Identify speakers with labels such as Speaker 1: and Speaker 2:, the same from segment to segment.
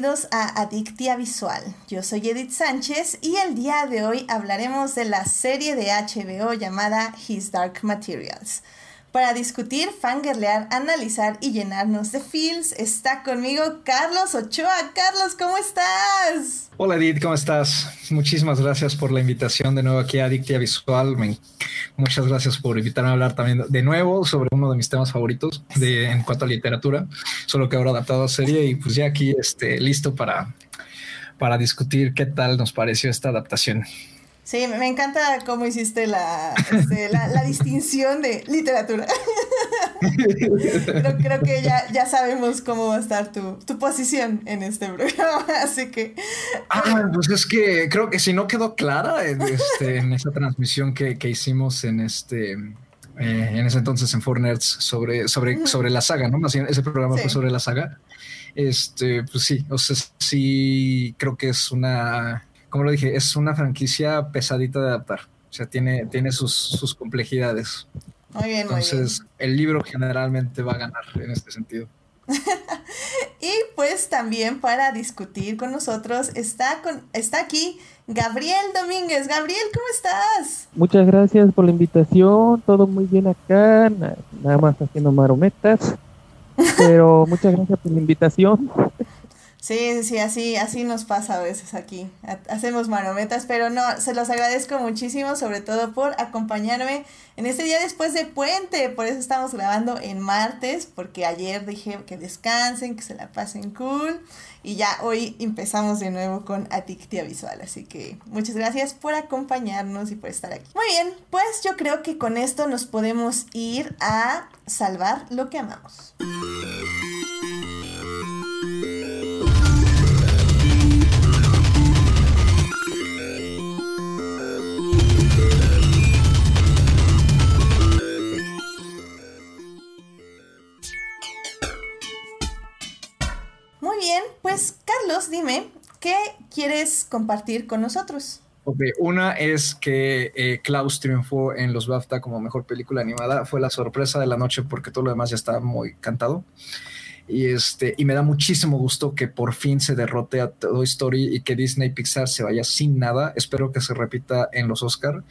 Speaker 1: bienvenidos a Adictia Visual. Yo soy Edith Sánchez y el día de hoy hablaremos de la serie de HBO llamada His Dark Materials. Para discutir, fangirlear, analizar y llenarnos de feels, está conmigo Carlos Ochoa. Carlos, ¿cómo estás?
Speaker 2: Hola Edith, ¿cómo estás? Muchísimas gracias por la invitación de nuevo aquí a Adictia Visual. muchas gracias por invitarme a hablar también de nuevo sobre uno de mis temas favoritos de, en cuanto a literatura, solo que ahora adaptado a serie y pues ya aquí este, listo para, para discutir qué tal nos pareció esta adaptación.
Speaker 1: Sí, me encanta cómo hiciste la, este, la, distinción de literatura. creo, que ya, ya sabemos cómo va a estar tu, tu posición en este programa, así que...
Speaker 2: Ah, pues es que creo que si no quedó clara en, este, en esa transmisión que, que, hicimos en este... Eh, en ese entonces en Four Nerds sobre, sobre, sobre la saga, ¿no? Más bien, ese programa fue sobre la saga. Este, pues sí, o sea, sí creo que es una como lo dije, es una franquicia pesadita de adaptar. O sea, tiene, tiene sus, sus complejidades.
Speaker 1: Muy bien,
Speaker 2: Entonces, el libro generalmente va a ganar en este sentido.
Speaker 1: y pues también para discutir con nosotros está, con, está aquí Gabriel Domínguez. Gabriel, ¿cómo estás?
Speaker 3: Muchas gracias por la invitación. Todo muy bien acá. Nada más haciendo marometas. Pero muchas gracias por la invitación.
Speaker 1: Sí, sí, así, así nos pasa a veces aquí. Hacemos marometas, pero no, se los agradezco muchísimo, sobre todo por acompañarme en este día después de puente. Por eso estamos grabando en martes, porque ayer dije que descansen, que se la pasen cool. Y ya hoy empezamos de nuevo con Adictia Visual. Así que muchas gracias por acompañarnos y por estar aquí. Muy bien, pues yo creo que con esto nos podemos ir a salvar lo que amamos. Bien, pues Carlos, dime, ¿qué quieres compartir con nosotros?
Speaker 2: Ok, una es que eh, Klaus triunfó en los BAFTA como mejor película animada. Fue la sorpresa de la noche porque todo lo demás ya estaba muy cantado. Y, este, y me da muchísimo gusto que por fin se derrote a Toy Story y que Disney Pixar se vaya sin nada. Espero que se repita en los Oscar,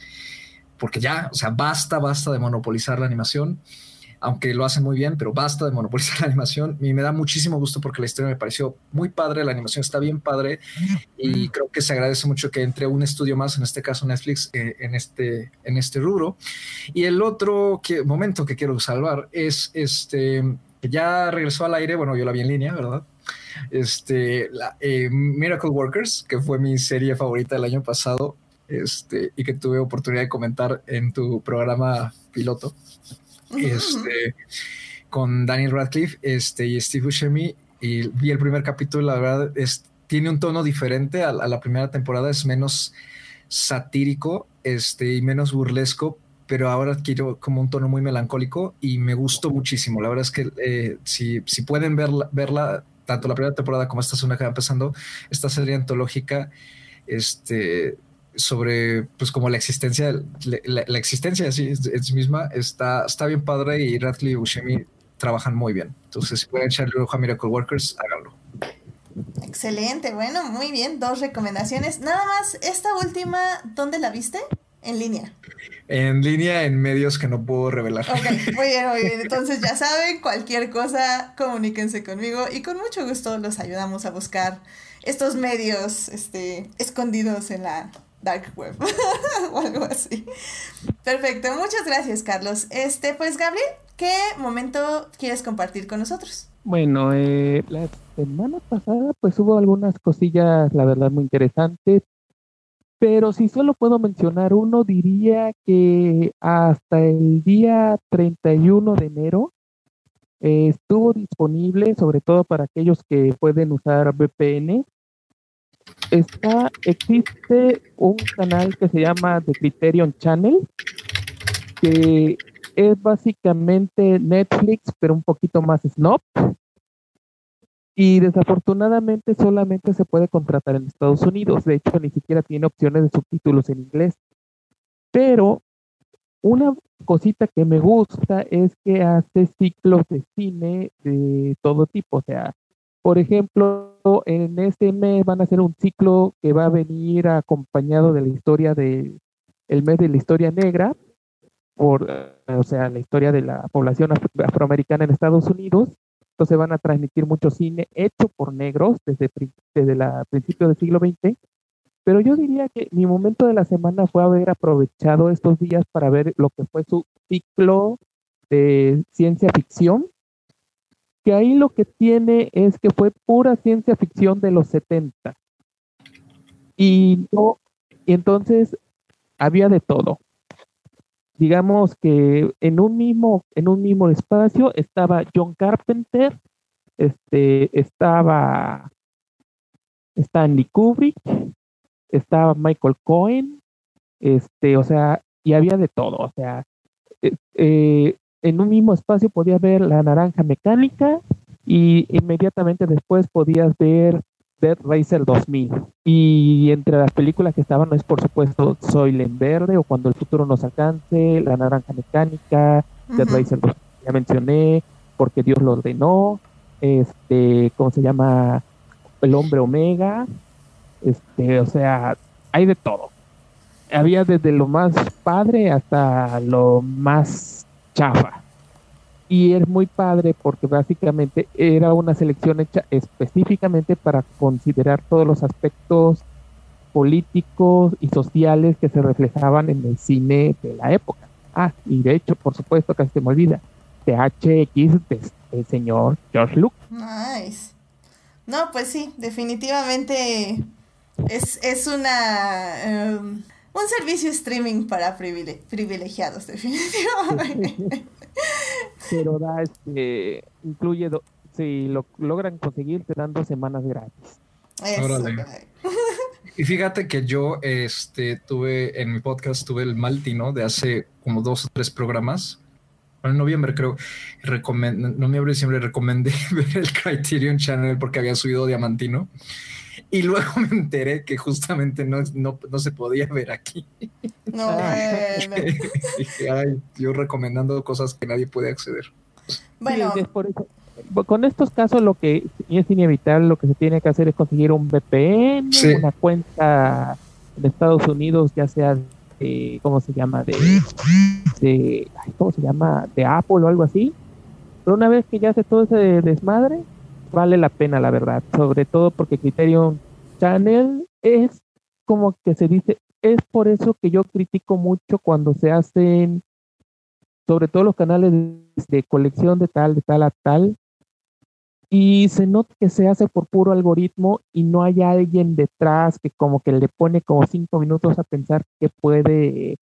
Speaker 2: porque ya, o sea, basta, basta de monopolizar la animación aunque lo hacen muy bien, pero basta de monopolizar la animación. Y me da muchísimo gusto porque la historia me pareció muy padre, la animación está bien padre y creo que se agradece mucho que entre un estudio más, en este caso Netflix, eh, en, este, en este rubro. Y el otro que, momento que quiero salvar es este, que ya regresó al aire, bueno, yo la vi en línea, ¿verdad? Este, eh, Miracle Workers, que fue mi serie favorita del año pasado, este, y que tuve oportunidad de comentar en tu programa piloto este, con Daniel Radcliffe este, y Steve Buscemi y vi el primer capítulo, la verdad, es, tiene un tono diferente a, la primera temporada, es menos satírico este, y menos burlesco, pero ahora quiero como un tono muy melancólico y me gustó muchísimo. La verdad es que eh, si, si, pueden verla, verla, tanto la primera temporada como esta segunda que va empezando, esta serie antológica, este, sobre pues como la existencia la, la existencia así es, misma está está bien padre y Radcliffe y Buscemi trabajan muy bien. Entonces si pueden echarle ojo a Miracle Workers háganlo.
Speaker 1: Excelente bueno muy bien dos recomendaciones. Nada más esta última dónde la viste en línea.
Speaker 2: En línea en medios que no puedo revelar.
Speaker 1: Ok muy bien muy bien. Entonces ya saben cualquier cosa comuníquense conmigo y con mucho gusto los ayudamos a buscar estos medios este escondidos en la dark web o algo así. Perfecto, muchas gracias Carlos. Este, pues Gabriel, ¿qué momento quieres compartir con nosotros?
Speaker 3: Bueno, eh, la semana pasada pues hubo algunas cosillas, la verdad, muy interesantes, pero si solo puedo mencionar uno, diría que hasta el día 31 de enero eh, estuvo disponible, sobre todo para aquellos que pueden usar VPN, existe un canal que se llama The Criterion Channel, que es básicamente Netflix, pero un poquito más snob. Y desafortunadamente solamente se puede contratar en Estados Unidos. De hecho, ni siquiera tiene opciones de subtítulos en inglés. Pero una cosita que me gusta es que hace ciclos de cine de todo tipo. O sea, Por ejemplo, en este mes van a hacer un ciclo que va a venir acompañado de la historia de el mes de la historia negra, por, o sea, la historia de la población afroamericana en Estados Unidos. Entonces van a transmitir mucho cine hecho por negros desde, desde el principio del siglo XX. Pero yo diría que mi momento de la semana fue haber aprovechado estos días para ver lo que fue su ciclo de ciencia ficción, que ahí lo que tiene es que fue pura ciencia ficción de los 70. Y, no, y entonces había de todo. Digamos que en un mismo, en un mismo espacio estaba John Carpenter, este, estaba Stanley Kubrick, estaba Michael Cohen, este, o sea, y había de todo, o sea, eh, eh, en un mismo espacio podías ver la naranja mecánica y inmediatamente después podías ver Dead Racer 2000. Y entre las películas que estaban es por supuesto Soylent Verde o Cuando el futuro nos alcance, La naranja mecánica, Dead Racer 2000, ya mencioné, Porque Dios lo ordenó, este, ¿cómo se llama? El hombre Omega, este, o sea, hay de todo. Había desde lo más padre hasta lo más chafa. Y es muy padre porque básicamente era una selección hecha específicamente para considerar todos los aspectos políticos y sociales que se reflejaban en el cine de la época. Ah, y de hecho, por supuesto, casi se me olvida, THX del señor George Lucas.
Speaker 1: Nice. No, pues sí, definitivamente es, es una... Em, un servicio streaming para privilegiados, definitivamente.
Speaker 3: Pero da, este, incluye, si lo logran conseguir, te dan dos semanas gratis.
Speaker 2: y fíjate que yo este, tuve en mi podcast, tuve el Maltino de hace como dos o tres programas. En noviembre creo, noviembre, diciembre recomendé ver el Criterion Channel porque había subido Diamantino. Y luego me enteré que justamente no, no, no se podía ver aquí. No, ay, yo recomendando cosas que nadie puede acceder.
Speaker 3: Bueno, con estos casos lo que es inevitable, lo que se tiene que hacer es conseguir un VPN, una cuenta de Estados Unidos, ya sea de, ¿cómo se llama? De, de, ¿cómo se llama? De Apple o algo así. Pero una vez que ya hace todo ese desmadre, vale la pena, la verdad, sobre todo porque Criterion Channel es como que se dice, es por eso que yo critico mucho cuando se hacen, sobre todo los canales de, colección de tal, de tal a tal, y se nota que se hace por puro algoritmo y no hay alguien detrás que como que le pone como cinco minutos a pensar que puede,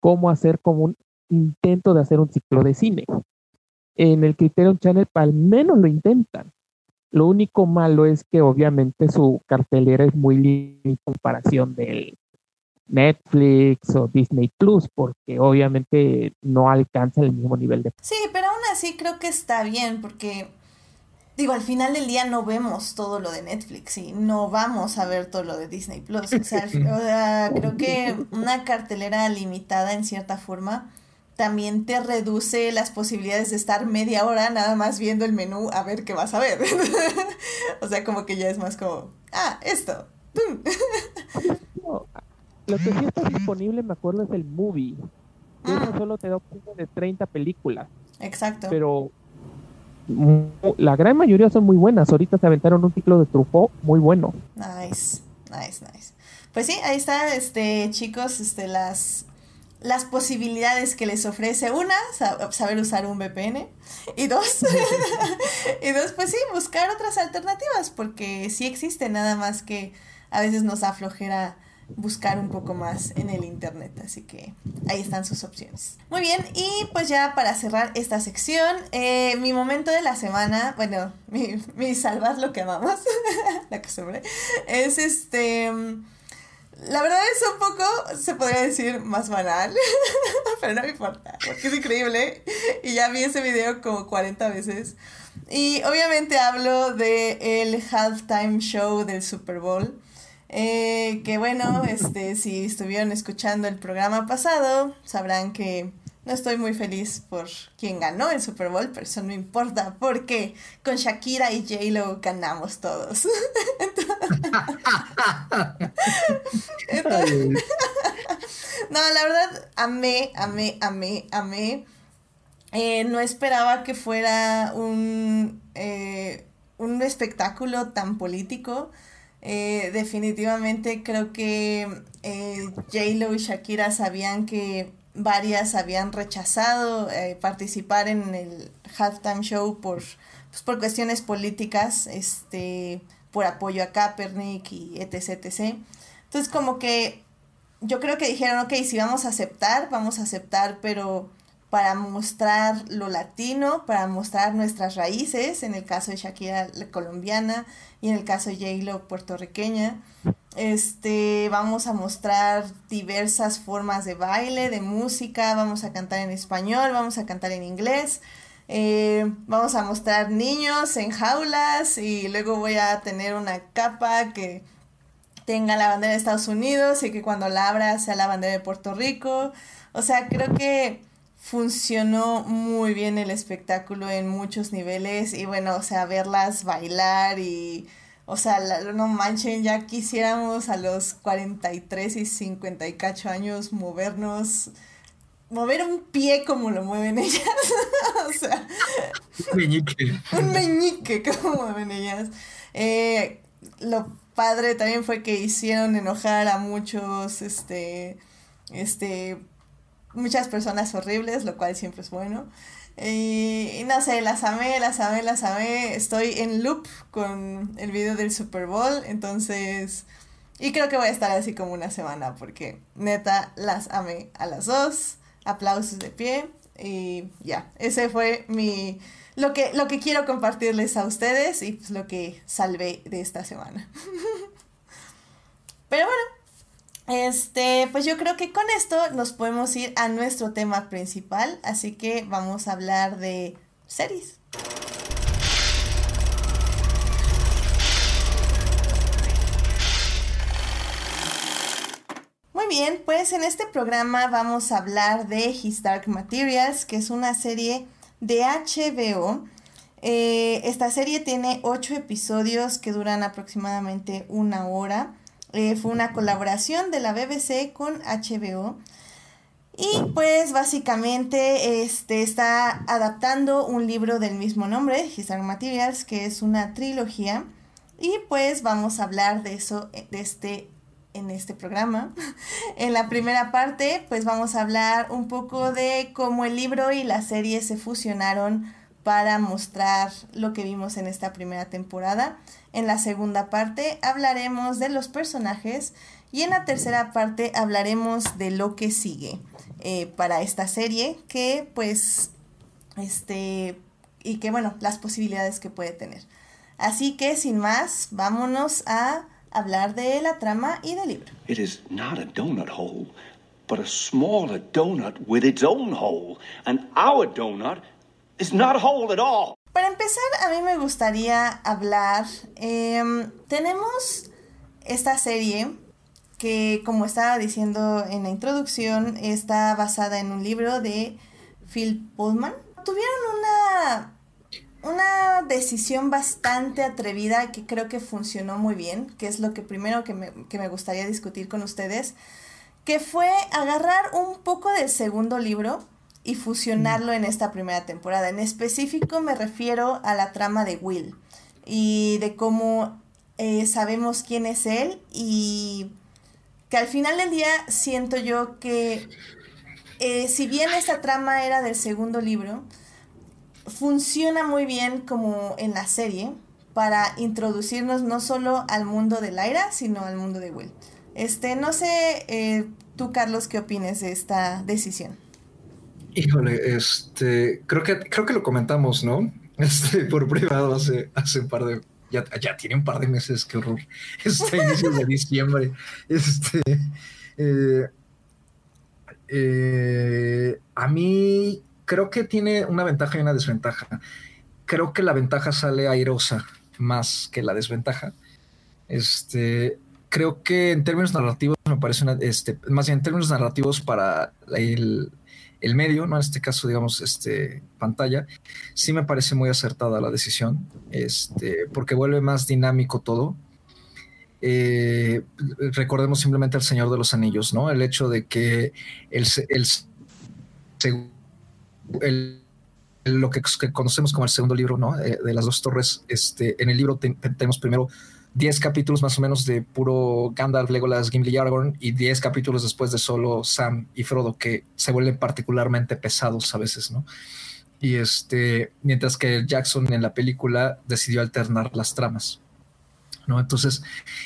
Speaker 3: cómo hacer como un intento de hacer un ciclo de cine. En el Criterion Channel al menos lo intentan. Lo único malo es que obviamente su cartelera es muy limitada en comparación del Netflix o Disney Plus, porque obviamente no alcanza el mismo nivel de...
Speaker 1: Sí, pero aún así creo que está bien, porque digo, al final del día no vemos todo lo de Netflix y no vamos a ver todo lo de Disney Plus. O sea, creo que una cartelera limitada en cierta forma también te reduce las posibilidades de estar media hora nada más viendo el menú a ver qué vas a ver. o sea, como que ya es más como, ah, esto.
Speaker 3: lo que sí está disponible, me acuerdo, es el movie. Eso ah. solo te da opciones de 30 películas.
Speaker 1: Exacto.
Speaker 3: Pero la gran mayoría son muy buenas. Ahorita se aventaron un ciclo de Truffaut muy bueno.
Speaker 1: Nice, nice, nice. Pues sí, ahí está, este, chicos, este, las las posibilidades que les ofrece una, saber usar un VPN y dos, y dos, pues sí, buscar otras alternativas porque sí existe nada más que a veces nos aflojera buscar un poco más en el internet, así que ahí están sus opciones. Muy bien, y pues ya para cerrar esta sección, eh, mi momento de la semana, bueno, mi, mi salvar lo que amamos, la costumbre, es este la verdad es un poco, se podría decir, más banal, pero no me importa, porque es increíble. Y ya vi ese video como 40 veces. Y obviamente hablo de halftime show del Super Bowl. Eh, que bueno, este, si estuvieron escuchando el programa pasado, sabrán que no estoy muy feliz por quien ganó el Super Bowl, pero eso no importa, porque con Shakira y J-Lo ganamos todos. no, la verdad, amé, amé, amé, amé. Eh, no esperaba que fuera un, eh, un espectáculo tan político. Eh, definitivamente creo que J-Lo y Shakira sabían que varias habían rechazado eh, participar en el halftime show por, pues, por cuestiones políticas, este, por apoyo a Kaepernick y etc, etc. Entonces como que yo creo que dijeron, ok, si vamos a aceptar, vamos a aceptar, pero para mostrar lo latino, para mostrar nuestras raíces, en el caso de Shakira la colombiana y en el caso de J-Lo puertorriqueña. Este, vamos a mostrar diversas formas de baile, de música, vamos a cantar en español, vamos a cantar en inglés. Eh, vamos a mostrar niños en jaulas y luego voy a tener una capa que tenga la bandera de Estados Unidos y que cuando la abra sea la bandera de Puerto Rico. O sea, creo que funcionó muy bien el espectáculo en muchos niveles y bueno, o sea, verlas bailar y, o sea, no manchen, ya quisiéramos a los 43 y 50 y cacho años movernos, mover un pie como lo mueven ellas, o sea,
Speaker 2: un meñique.
Speaker 1: Un meñique como mueven ellas. Eh, lo padre también fue que hicieron enojar a muchos, este, este, muchas personas horribles, lo cual siempre es bueno. Y, no sé, las amé, las amé, las amé. Estoy en loop con el video del Super Bowl, entonces... Y creo que voy a estar así como una semana porque neta las amé a las dos. Aplausos de pie. Y ya, ese fue mi... Lo que, lo que quiero compartirles a ustedes y pues lo que salvé de esta semana. Pero bueno, este, pues yo creo que con esto nos podemos ir a nuestro tema principal, así que vamos a hablar de series. Muy bien, pues en este programa vamos a hablar de His Dark Materials, que es una serie de HBO. Eh, esta serie tiene ocho episodios que duran aproximadamente una hora. Eh, fue una colaboración de la BBC con HBO. Y pues básicamente este, está adaptando un libro del mismo nombre, His Materials, que es una trilogía. Y pues vamos a hablar de eso de este, en este programa. en la primera parte pues vamos a hablar un poco de cómo el libro y la serie se fusionaron para mostrar lo que vimos en esta primera temporada. En la segunda parte hablaremos de los personajes y en la tercera parte hablaremos de lo que sigue eh, para esta serie que pues este y que bueno las posibilidades que puede tener. Así que sin más vámonos a hablar de la trama y del libro. It is not a donut hole, but a smaller donut with its own hole, and our donut not whole at all. Para empezar, a mí me gustaría hablar. Em, tenemos esta serie que, como estaba diciendo en la introducción, está basada en un libro de Phil Pullman. Tuvieron una, una decisión bastante atrevida que creo que funcionó muy bien, que es lo que primero que me, que me gustaría discutir con ustedes, que fue agarrar un poco del segundo libro y fusionarlo en esta primera temporada. En específico me refiero a la trama de Will y de cómo eh, sabemos quién es él y que al final del día siento yo que eh, si bien esta trama era del segundo libro, funciona muy bien como en la serie para introducirnos no solo al mundo de Lyra, sino al mundo de Will. Este, no sé, eh, tú Carlos, ¿qué opines de esta decisión?
Speaker 2: Híjole, este, creo que, creo que lo comentamos, ¿no? Este, por privado hace, hace un par de, ya, ya tiene un par de meses, qué horror. Este, inicio de diciembre. Este, eh, eh, a mí creo que tiene una ventaja y una desventaja. Creo que la ventaja sale airosa más que la desventaja. Este, creo que en términos narrativos me parece una, este, más bien en términos narrativos para el, el medio, ¿no? En este caso, digamos, este, pantalla, sí me parece muy acertada la decisión, este, porque vuelve más dinámico todo. Eh, recordemos simplemente al Señor de los Anillos, ¿no? El hecho de que el, el, lo que, conocemos como el segundo libro, ¿no? Eh, de las dos torres, este, en el libro tenemos primero 10 capítulos más o menos de puro Gandalf, Legolas, Gimli y Aragorn y 10 capítulos después de solo Sam y Frodo que se vuelven particularmente pesados a veces, ¿no? Y este, mientras que Jackson en la película decidió alternar las tramas. ¿no? Entonces,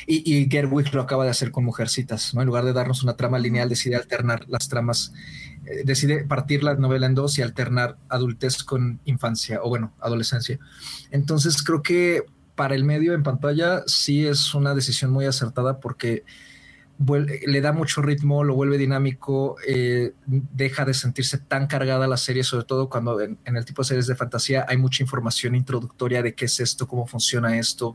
Speaker 2: y, y Gerwig lo acaba de hacer con Mujercitas, ¿no? En lugar de darnos una trama lineal, decide alternar las tramas, eh, decide partir la novela en dos y alternar adultez con infancia, o bueno, adolescencia. Entonces, creo que para el medio en pantalla sí es una decisión muy acertada porque le da mucho ritmo, lo vuelve dinámico, eh, deja de sentirse tan cargada la serie, sobre todo cuando en, el tipo de series de fantasía hay mucha información introductoria de qué es esto, cómo funciona esto,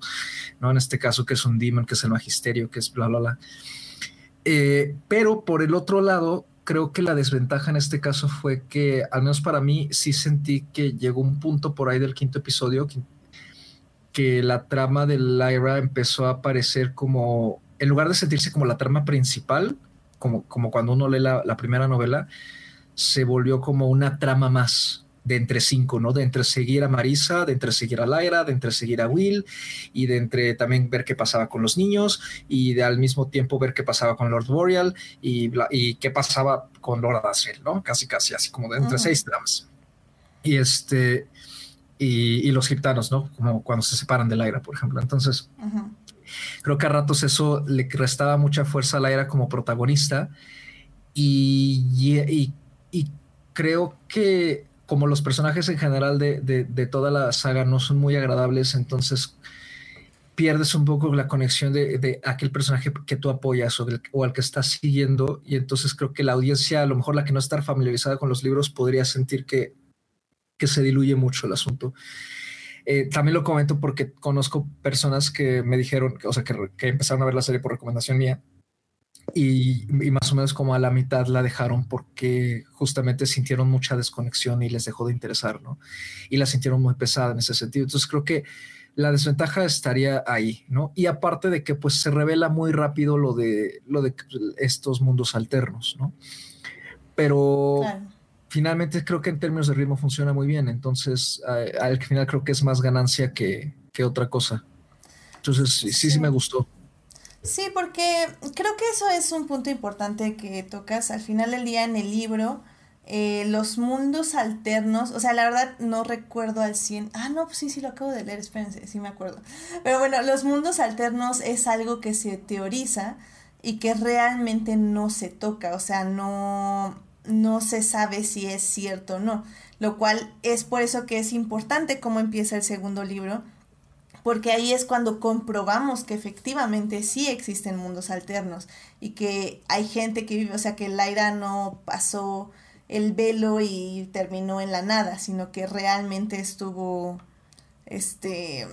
Speaker 2: ¿no? En este caso, que es un demon, que es el magisterio, que es bla, bla, bla. Eh, pero por el otro lado, creo que la desventaja en este caso fue que, al menos para mí, sí sentí que llegó un punto por ahí del quinto episodio, que la trama de Lyra empezó a aparecer como, en lugar de sentirse como la trama principal, como, como cuando uno lee la, primera novela, se volvió como una trama más de entre cinco, ¿no? De entre seguir a Marisa, de entre seguir a Lyra, de entre seguir a Will y de entre también ver qué pasaba con los niños y de al mismo tiempo ver qué pasaba con Lord Boreal y, y qué pasaba con Lord Asriel, ¿no? Casi, casi, así como de entre seis tramas. Y este, y, los gitanos, ¿no? Como cuando se separan del aire, por ejemplo. Entonces, creo que a ratos eso le restaba mucha fuerza a Lyra como protagonista y, creo que como los personajes en general de, toda la saga no son muy agradables, entonces pierdes un poco la conexión de, aquel personaje que tú apoyas o, o, al que estás siguiendo y entonces creo que la audiencia, a lo mejor la que no está familiarizada con los libros, podría sentir que que se diluye mucho el asunto. Eh, también lo comento porque conozco personas que me dijeron, o sea, que, empezaron a ver la serie por recomendación mía y, más o menos como a la mitad la dejaron porque justamente sintieron mucha desconexión y les dejó de interesar, ¿no? Y la sintieron muy pesada en ese sentido. Entonces creo que la desventaja estaría ahí, ¿no? Y aparte de que pues se revela muy rápido lo de, lo de estos mundos alternos, ¿no? Pero finalmente creo que en términos de ritmo funciona muy bien. Entonces, al final creo que es más ganancia que, otra cosa. Entonces, sí, sí, me gustó.
Speaker 1: Sí, porque creo que eso es un punto importante que tocas. Al final del día en el libro, eh, los mundos alternos, o sea, la verdad no recuerdo al 100. Ah, no, pues sí, sí lo acabo de leer, espérense, sí me acuerdo. Pero bueno, los mundos alternos es algo que se teoriza y que realmente no se toca, o sea, no no se sabe si es cierto o no, lo cual es por eso que es importante cómo empieza el segundo libro, porque ahí es cuando comprobamos que efectivamente sí existen mundos alternos y que hay gente que vive, o sea, que Laira no pasó el velo y terminó en la nada, sino que realmente estuvo, este,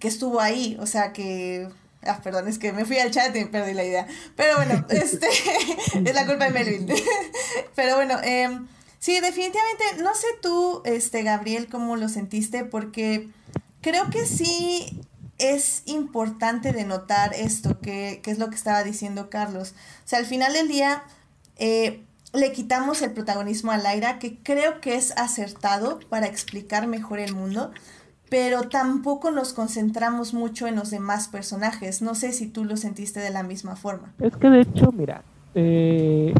Speaker 1: que estuvo ahí, o sea, que Ah, perdón, es que me fui al chat y perdí la idea. Pero bueno, este es la culpa de Melvin. Pero bueno, eh, sí, definitivamente, no sé tú, este, Gabriel, cómo lo sentiste, porque creo que sí es importante denotar esto, que, que es lo que estaba diciendo Carlos. O sea, al final del día, eh, le quitamos el protagonismo a Laira, que creo que es acertado para explicar mejor el mundo pero tampoco nos concentramos mucho en los demás personajes. No sé si tú lo sentiste de la misma forma.
Speaker 3: Es que de hecho, mira, eh,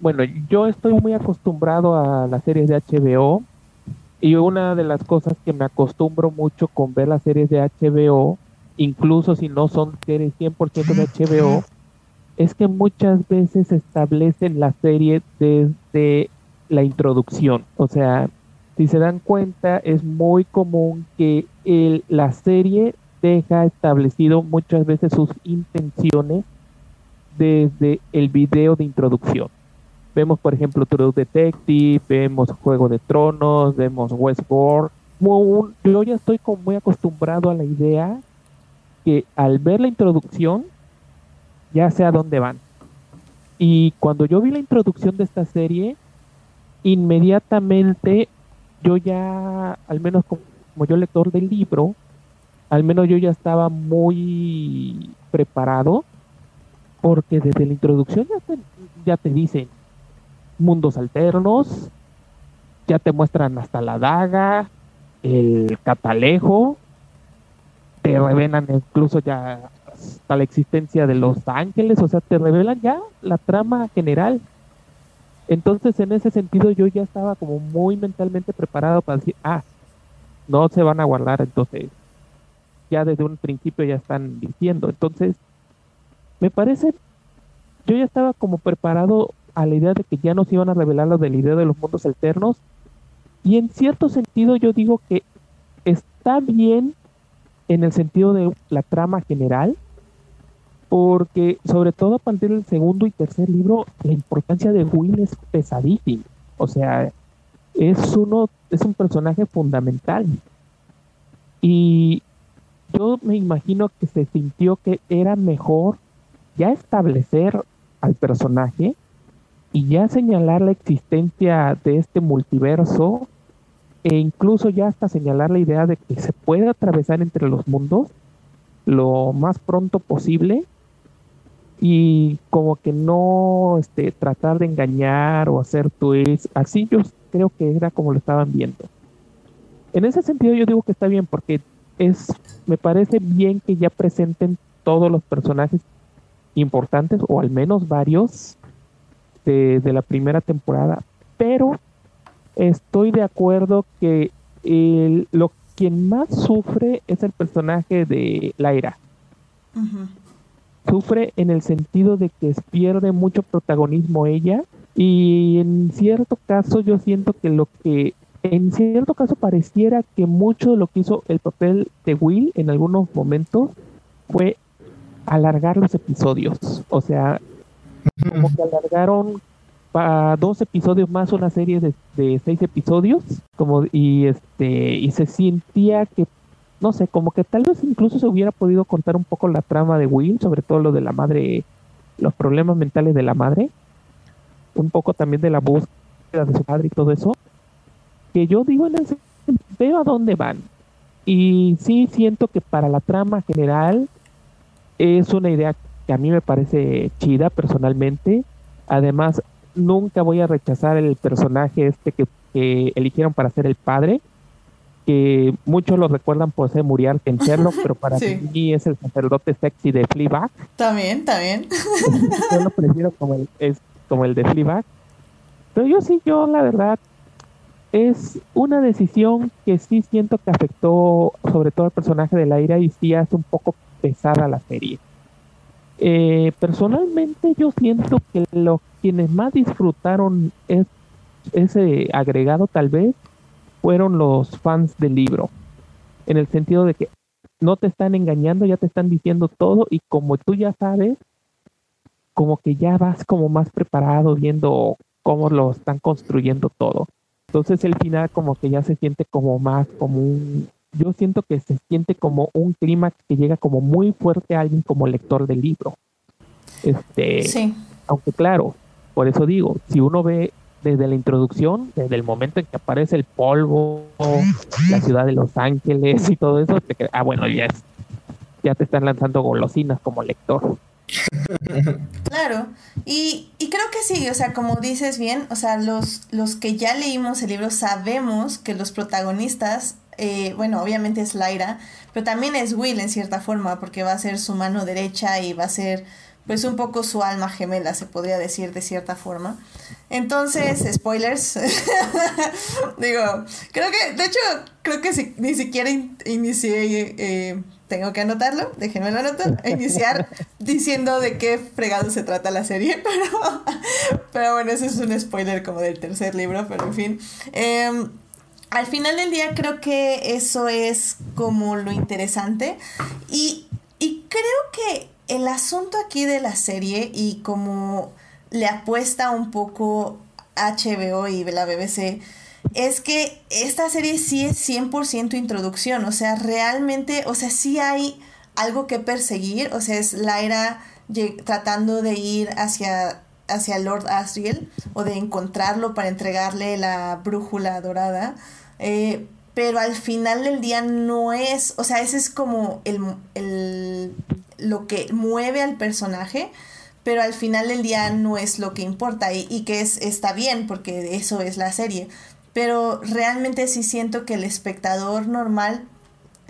Speaker 3: bueno, yo estoy muy acostumbrado a las series de HBO y una de las cosas que me acostumbro mucho con ver las series de HBO, incluso si no son series 100% de HBO, es que muchas veces establecen la serie desde la introducción. O sea, si se dan cuenta, es muy común que la serie deja establecido muchas veces sus intenciones desde el video de introducción. Vemos, por ejemplo, True Detective, vemos Juego de Tronos, vemos Westworld. yo ya estoy muy acostumbrado a la idea que al ver la introducción ya sé a dónde van. Y cuando yo vi la introducción de esta serie, inmediatamente yo ya, al menos como, yo lector del libro, al menos yo ya estaba muy preparado, porque desde la introducción ya te, ya te dicen mundos alternos, ya te muestran hasta la daga, el catalejo, te revelan incluso ya hasta la existencia de los ángeles, o sea, te revelan ya la trama general. Entonces, en ese sentido, yo ya estaba como muy mentalmente preparado para decir, ah, no se van a guardar, entonces, ya desde un principio ya están diciendo. Entonces, me parece, yo ya estaba como preparado a la idea de que ya nos iban a revelar lo del idea de los mundos alternos. Y en cierto sentido, yo digo que está bien en el sentido de la trama general, porque sobre todo a partir del segundo y tercer libro, la importancia de Will es pesadísima. O sea, es uno, es un personaje fundamental. Y yo me imagino que se sintió que era mejor ya establecer al personaje y ya señalar la existencia de este multiverso e incluso ya hasta señalar la idea de que se puede atravesar entre los mundos lo más pronto posible y como que no este, tratar de engañar o hacer twists, así yo creo que era como lo estaban viendo. En ese sentido yo digo que está bien porque es, me parece bien que ya presenten todos los personajes importantes o al menos varios de, de la primera temporada, pero estoy de acuerdo que el, lo quien más sufre es el personaje de Laira. Sufre en el sentido de que pierde mucho protagonismo ella y en cierto caso yo siento que lo que en cierto caso pareciera que mucho de lo que hizo el papel de Will en algunos momentos fue alargar los episodios. O sea, como que alargaron para dos episodios más una serie de, seis episodios como y este y se sentía que no sé como que tal vez incluso se hubiera podido contar un poco la trama de Will sobre todo lo de la madre los problemas mentales de la madre un poco también de la búsqueda de su padre y todo eso que yo digo en veo a dónde van. Y sí siento que para la trama general es una idea que a mí me parece chida personalmente. Además nunca voy a rechazar el personaje este que, eligieron para ser el padre, que muchos lo recuerdan por ser Muriarte en Sherlock, pero para mí es el sacerdote sexy de Fleabag.
Speaker 1: También, también.
Speaker 3: yo lo prefiero como el, es, como el de Fleabag. Pero yo sí, yo la verdad, es una decisión que sí siento que afectó sobre todo al personaje de Laira y sí hace un poco pesada la serie. Eh, personalmente yo siento que los quienes más disfrutaron ese agregado tal vez fueron los fans del libro, en el sentido de que no te están engañando, ya te están diciendo todo y como tú ya sabes, como que ya vas como más preparado viendo cómo lo están construyendo todo. Entonces el final como que ya se siente como más como un, yo siento que se siente como un clima que llega como muy fuerte a alguien como lector del libro. Este, sí. Aunque claro, por eso digo, si uno ve desde la introducción, desde el momento en que aparece el polvo, la ciudad de Los Ángeles y todo eso, te ah, bueno, ya, ya te están lanzando golosinas como lector.
Speaker 1: Claro, y, y, creo que sí, o sea, como dices bien, o sea, los, los que ya leímos el libro sabemos que los protagonistas eh, bueno, obviamente es Lyra, pero también es Will en cierta forma, porque va a ser su mano derecha y va a ser pues un poco su alma gemela, se podría decir de cierta forma. Entonces, spoilers. Digo, creo que, de hecho, creo que si, ni siquiera inicié, eh, tengo que anotarlo, déjenme la nota, iniciar diciendo de qué fregado se trata la serie, pero, pero bueno, ese es un spoiler como del tercer libro, pero en fin. Eh, al final del día creo que eso es como lo interesante y, creo que el asunto aquí de la serie y como le apuesta un poco HBO y la BBC es que esta serie sí es 100% introducción, o sea, realmente, o sea, sí hay algo que perseguir, o sea, es la era tratando de ir hacia hacia Lord Asriel o de encontrarlo para entregarle la brújula dorada. Eh, pero al final del día no es, o sea, ese es como el, el, lo que mueve al personaje, pero al final del día no es lo que importa y, y que es, está bien porque eso es la serie. Pero realmente sí siento que el espectador normal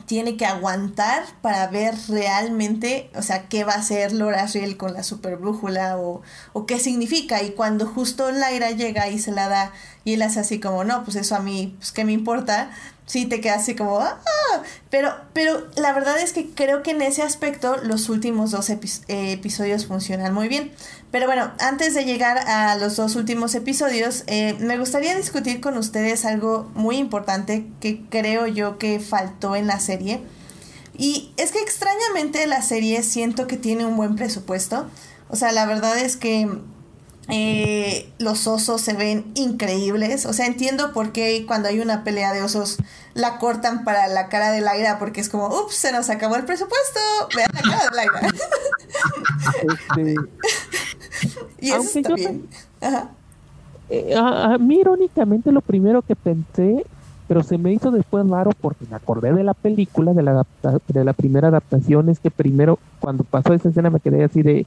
Speaker 1: tiene que aguantar para ver realmente, o sea, qué va a hacer Laura Riel con la super brújula o, o qué significa. Y cuando justo Laira llega y se la da y él hace así como, no, pues eso a mí, pues qué me importa, sí te queda así como, ah, pero, pero la verdad es que creo que en ese aspecto los últimos dos eh, episodios funcionan muy bien. Pero bueno, antes de llegar a los dos últimos episodios, eh, me gustaría discutir con ustedes algo muy importante que creo yo que faltó en la serie. Y es que extrañamente la serie siento que tiene un buen presupuesto. O sea, la verdad es que eh, los osos se ven increíbles. O sea, entiendo por qué cuando hay una pelea de osos la cortan para la cara de Laira, porque es como, ups, se nos acabó el presupuesto. Vean la cara de Laira. Este,
Speaker 3: y eso está bien. Eh, a, mí, irónicamente, lo primero que pensé, pero se me hizo después raro porque me acordé de la película, de la, de la primera adaptación, es que primero, cuando pasó esa escena, me quedé así de,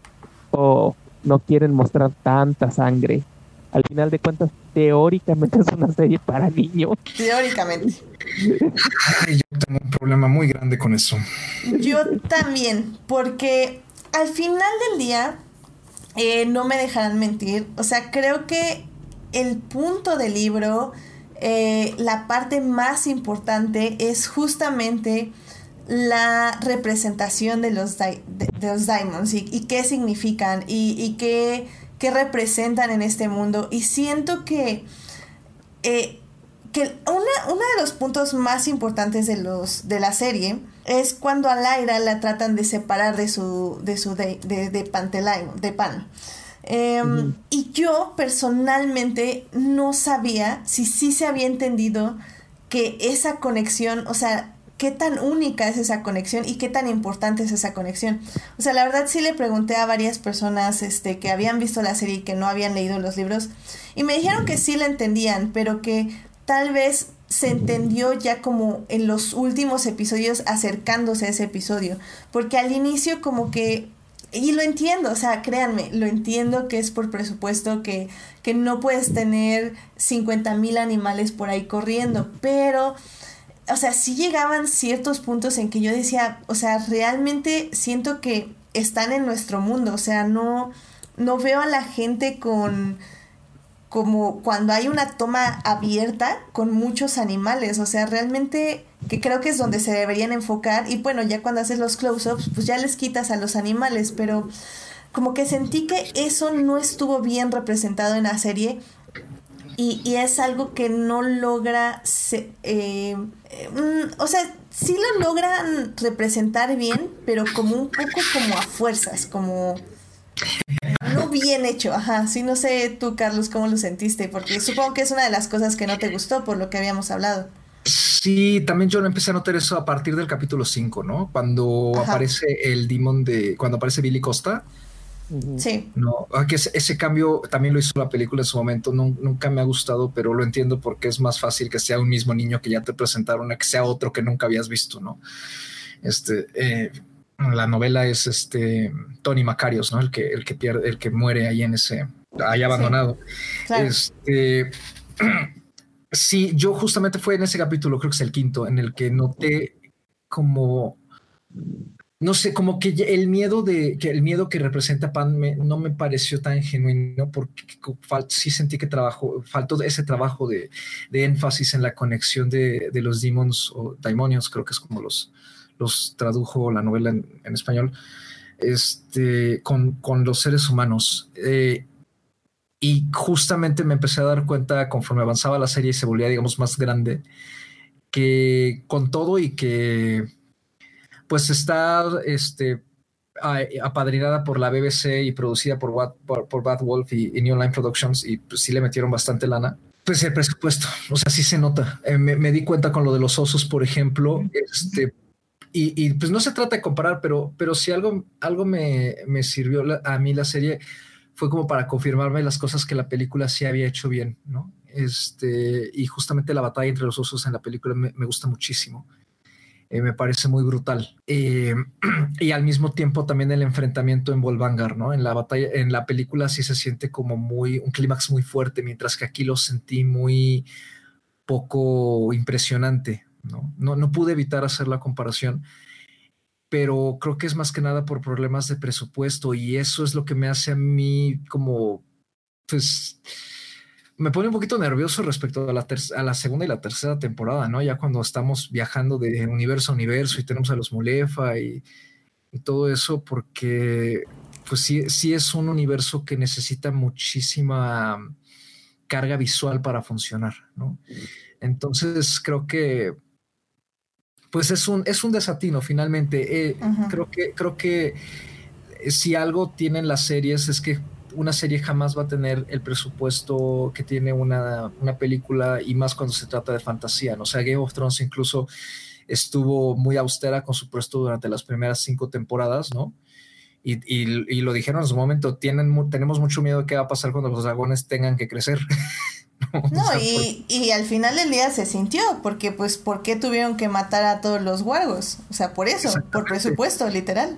Speaker 3: oh no quieren mostrar tanta sangre. Al final de cuentas, teóricamente es una serie para niños.
Speaker 1: Teóricamente.
Speaker 2: yo tengo un problema muy grande con eso.
Speaker 1: Yo también, porque al final del día, eh, no me dejarán mentir, o sea, creo que el punto del libro, eh, la parte más importante es justamente la representación de los, de, los diamonds y, qué significan y, qué, representan en este mundo. Y siento que, eh, que una, uno de los puntos más importantes de, los, de la serie es cuando a Lyra la tratan de separar de su de su de, de, de de pan. Em, y yo personalmente no sabía si sí se había entendido que esa conexión, o sea, qué tan única es esa conexión y qué tan importante es esa conexión. O sea, la verdad sí le pregunté a varias personas este, que habían visto la serie y que no habían leído los libros y me dijeron que sí la entendían, pero que tal vez se entendió ya como en los últimos episodios acercándose a ese episodio, porque al inicio como que y lo entiendo, o sea, créanme, lo entiendo que es por presupuesto, que, que no puedes tener 50 mil animales por ahí corriendo, pero o sea, sí llegaban ciertos puntos en que yo decía, o sea, realmente siento que están en nuestro mundo, o sea, no, no veo a la gente con como cuando hay una toma abierta con muchos animales, o sea, realmente que creo que es donde se deberían enfocar y bueno, ya cuando haces los close-ups, pues ya les quitas a los animales, pero como que sentí que eso no estuvo bien representado en la serie y, y es algo que no logra, eh, mm, o sea, sí lo logran representar bien, pero como un poco como a fuerzas, como no bien hecho, ajá, sí, no sé tú, Carlos, cómo lo sentiste, porque supongo que es una de las cosas que no te gustó por lo que habíamos hablado.
Speaker 2: Sí, también yo empecé a notar eso a partir del capítulo 5, ¿no? Cuando aparece el demon de, cuando aparece Billy Costa,
Speaker 1: Sí.
Speaker 2: No, que ese, cambio también lo hizo la película en su momento, nunca me ha gustado, pero lo entiendo porque es más fácil que sea un mismo niño que ya te presentaron a que sea otro que nunca habías visto, ¿no? Este, eh, la novela es este Tony Macarios, ¿no? El que, el que pierde, el que muere ahí en ese, ahí abandonado. Este, sí, yo justamente fue en ese capítulo, creo que es el quinto, en el que noté como no sé, como que el miedo de que el miedo que representa Pan no me pareció tan genuino porque sí sentí que trabajo, faltó ese trabajo de, énfasis en la conexión de, los demons o daimonios, creo que es como los, los tradujo la novela en, español, este, con, los seres humanos. Eh, y justamente me empecé a dar cuenta conforme avanzaba la serie y se volvía, digamos, más grande, que con todo y que pues está este, apadrinada por la BBC y producida por, por, Bad Wolf y, New Line Productions y pues sí le metieron bastante lana. Pues el presupuesto, o sea, sí se nota. Eh, me, di cuenta con lo de los osos, por ejemplo, este, y, pues no se trata de comparar, pero, pero sí algo, algo me, me sirvió a mí la serie fue como para confirmarme las cosas que la película sí había hecho bien, ¿no? Este, y justamente la batalla entre los osos en la película me, gusta muchísimo. Eh, me parece muy brutal. Eh, y al mismo tiempo también el enfrentamiento en Volvangar, ¿no? En la batalla, en la película sí se siente como muy, un clímax muy fuerte, mientras que aquí lo sentí muy poco impresionante, ¿no? No, no pude evitar hacer la comparación, pero creo que es más que nada por problemas de presupuesto y eso es lo que me hace a mí como, pues, me pone un poquito nervioso respecto a la, a la segunda y la tercera temporada, ¿no? Ya cuando estamos viajando de universo a universo y tenemos a los Mulefa y, y todo eso, porque pues sí, sí es un universo que necesita muchísima carga visual para funcionar, ¿no? Entonces creo que pues es un, es un desatino finalmente. Eh, creo que, creo que si algo tienen las series es que una serie jamás va a tener el presupuesto que tiene una, película y más cuando se trata de fantasía. ¿no? O sea, Game of Thrones incluso estuvo muy austera con su presupuesto durante las primeras cinco temporadas, ¿no? Y, y, lo dijeron en su momento, tienen, tenemos mucho miedo de qué va a pasar cuando los dragones tengan que crecer.
Speaker 1: No, y, y, al final del día se sintió, porque pues, ¿por qué tuvieron que matar a todos los guargos? O sea, por eso, por presupuesto, literal.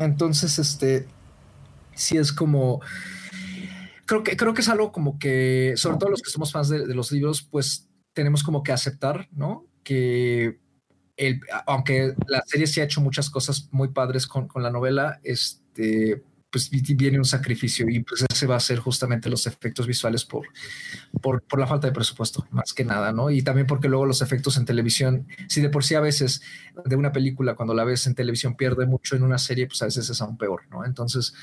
Speaker 2: Entonces, este, sí es como, creo que, creo que es algo como que, sobre todo los que somos fans de, los libros, pues tenemos como que aceptar, ¿no? Que el, aunque la serie sí ha hecho muchas cosas muy padres con, con la novela, este, pues viene un sacrificio y pues ese va a ser justamente los efectos visuales por, por, por, la falta de presupuesto, más que nada, ¿no? Y también porque luego los efectos en televisión, si de por sí a veces de una película cuando la ves en televisión pierde mucho en una serie, pues a veces es aún peor, ¿no? Entonces,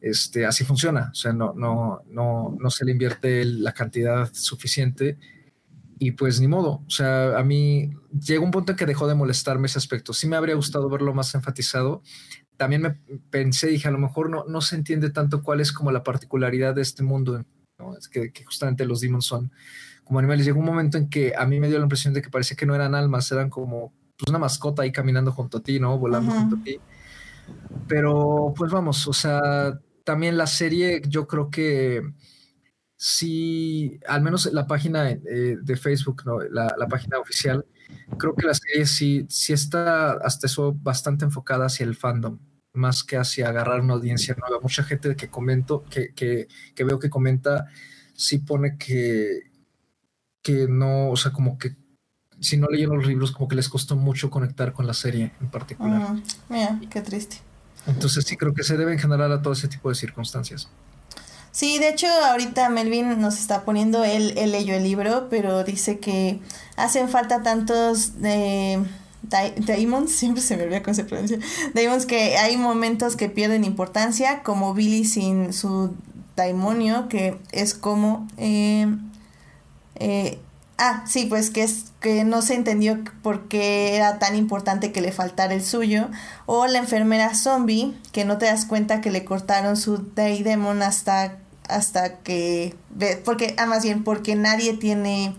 Speaker 2: este, así funciona, o sea, no, no, no, no se le invierte la cantidad suficiente y pues ni modo, o sea, a mí llegó un punto en que dejó de molestarme ese aspecto. Sí me habría gustado verlo más enfatizado, también me pensé, dije, a lo mejor no, no se entiende tanto cuál es como la particularidad de este mundo, es que, justamente los demons son como animales. Llegó un momento en que a mí me dio la impresión de que parecía que no eran almas, eran como pues, una mascota ahí caminando junto a ti, ¿no? Volando junto a ti. Pero pues vamos, o sea, también la serie yo creo que sí, al menos la página eh, de Facebook, ¿no? la, la página oficial, creo que la serie sí, sí está hasta eso bastante enfocada hacia el fandom más que hacia agarrar una audiencia nueva. Mucha gente que comento, que, que, que veo que comenta, sí pone que, que no, o sea, como que si no leyeron los libros, como que les costó mucho conectar con la serie en particular.
Speaker 1: mira, qué triste.
Speaker 2: Entonces sí creo que se debe en general a todo ese tipo de circunstancias.
Speaker 1: Sí, de hecho ahorita Melvin nos está poniendo, él, leyó el libro, pero dice que hacen falta tantos... Eh, Daemons, siempre se me olvida cómo se pronuncia. Daemons que hay momentos que pierden importancia, como Billy sin su daimonio, que es como. Eh, eh, ah, sí, pues que es que no se entendió por qué era tan importante que le faltara el suyo. O la enfermera zombie, que no te das cuenta que le cortaron su Daemon hasta, hasta que. Porque, ah, más bien, porque nadie tiene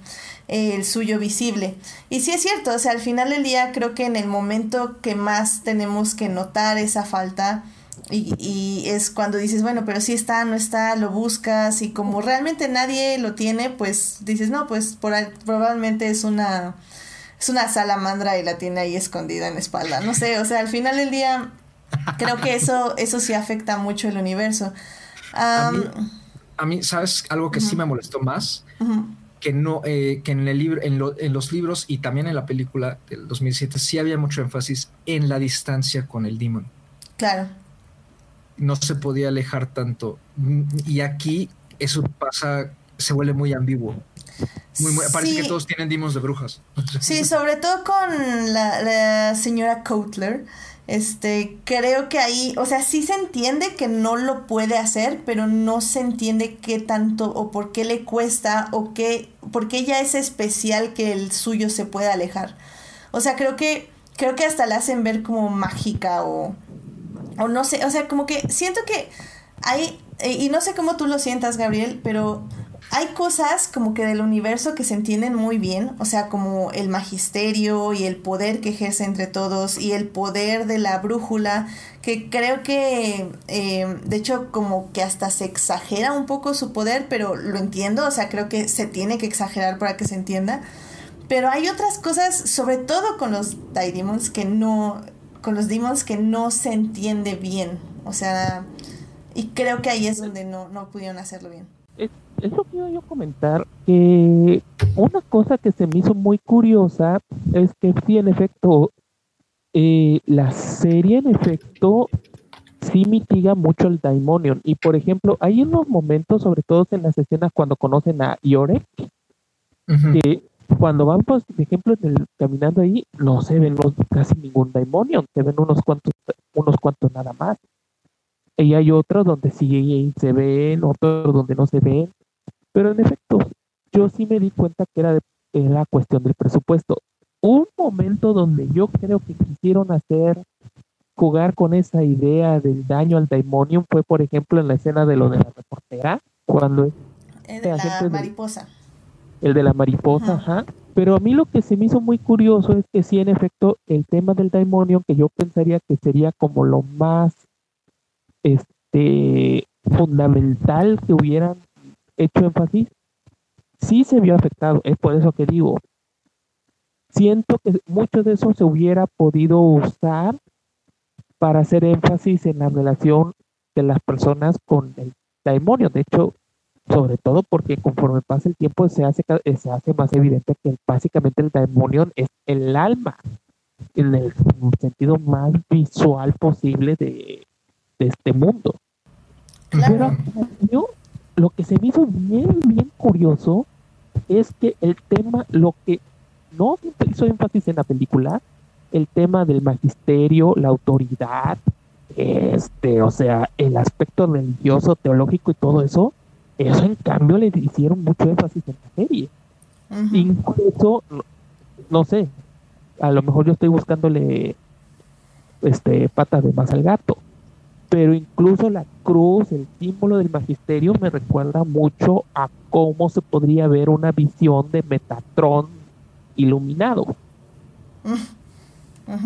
Speaker 1: el suyo visible. Y sí es cierto, o sea, al final del día creo que en el momento que más tenemos que notar esa falta y, y es cuando dices, bueno, pero si está, no está, lo buscas y como realmente nadie lo tiene, pues dices, no, pues por, probablemente es una, es una salamandra y la tiene ahí escondida en la espalda. No sé, o sea, al final del día creo que eso, eso sí afecta mucho el universo.
Speaker 2: a, mí, ¿sabes? Algo que sí me molestó más que no eh, que en el libro en, en, los libros y también en la película del 2007 sí había mucho énfasis en la distancia con el demon.
Speaker 1: Claro.
Speaker 2: No se podía alejar tanto y aquí eso pasa se vuelve muy ambiguo. Muy, parece que todos tienen demons de brujas.
Speaker 1: Sí, sobre todo con la, la señora Coutler este, creo que ahí, o sea, sí se entiende que no lo puede hacer, pero no se entiende qué tanto o por qué le cuesta o qué, por qué ella es especial que el suyo se pueda alejar. O sea, creo que, creo que hasta la hacen ver como mágica o, o no sé, o sea, como que siento que hay, eh, y no sé cómo tú lo sientas, Gabriel, pero hay cosas como que del universo que se entienden muy bien, o sea, como el magisterio y el poder que ejerce entre todos y el poder de la brújula, que creo que, eh, de hecho, como que hasta se exagera un poco su poder, pero lo entiendo, o sea, creo que se tiene que exagerar para que se entienda. Pero hay otras cosas, sobre todo con los Demons, que no, con los Demons que no se entiende bien, o sea, y creo que ahí es donde no, no pudieron hacerlo bien.
Speaker 3: Es lo que iba yo a comentar, que una cosa que se me hizo muy curiosa es que sí, en efecto, eh, la serie en efecto sí mitiga mucho el Daimonion. Y por ejemplo, hay unos momentos, sobre todo en las escenas cuando conocen a Iorek, que cuando van, por ejemplo, en el, caminando ahí, no se ven casi ningún Daimonion, se ven unos cuantos, unos cuantos nada más. Y hay otros donde sí se ven, otros donde no se ven. Pero en efecto, yo sí me di cuenta que era, de, la cuestión del presupuesto. Un momento donde yo creo que quisieron hacer jugar con esa idea del daño al Daimonium fue, por ejemplo, en la escena de lo de la reportera, cuando
Speaker 1: el de la mariposa.
Speaker 3: El de la mariposa, ajá. Pero a mí lo que se me hizo muy curioso es que sí, en efecto, el tema del Daimonium, que yo pensaría que sería como lo más este fundamental que hubieran hecho énfasis, sí se vio afectado. Es por eso que digo, siento que mucho de eso se hubiera podido usar para hacer énfasis en la relación de las personas con el demonio. De hecho, sobre todo porque conforme pasa el tiempo se hace, se hace más evidente que básicamente el demonio es el alma, en el sentido más visual posible de, este mundo. Pero yo lo que se me hizo bien, bien curioso es que el tema, lo que no hizo énfasis en la película, el tema del magisterio, la autoridad, este, o sea, el aspecto religioso, teológico y todo eso, eso en cambio le hicieron mucho énfasis en la serie. Incluso, no, sé, a lo mejor yo estoy buscándole este pata de más al gato, pero incluso la cruz, el símbolo del magisterio, me recuerda mucho a cómo se podría ver una visión de Metatron iluminado.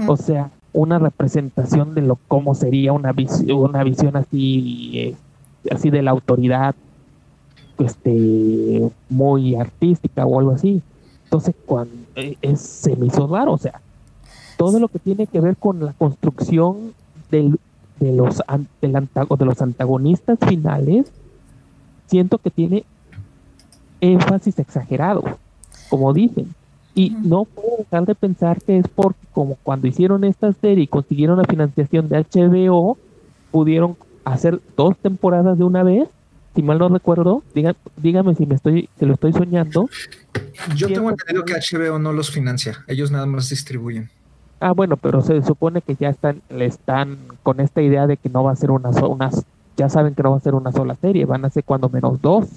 Speaker 3: O sea, una representación de lo cómo sería una visión, una visión así, eh, así de la autoridad, este, muy artística o algo así. Entonces, cuando eh, se me hizo raro, o sea, todo lo que tiene que ver con la construcción del de los, de los antagonistas finales, siento que tiene énfasis exagerado, como dicen. Y no puedo dejar de pensar que es porque como cuando hicieron esta serie y consiguieron la financiación de HBO, pudieron hacer dos temporadas de una vez, si mal no recuerdo, dígame si me estoy, se lo estoy soñando.
Speaker 2: Yo tengo entendido que HBO no los financia, ellos nada más distribuyen.
Speaker 3: Ah, bueno, pero se supone que ya están, le están con esta idea de que no va a ser una, una ya saben que no va a ser una sola serie, van a ser cuando menos dos.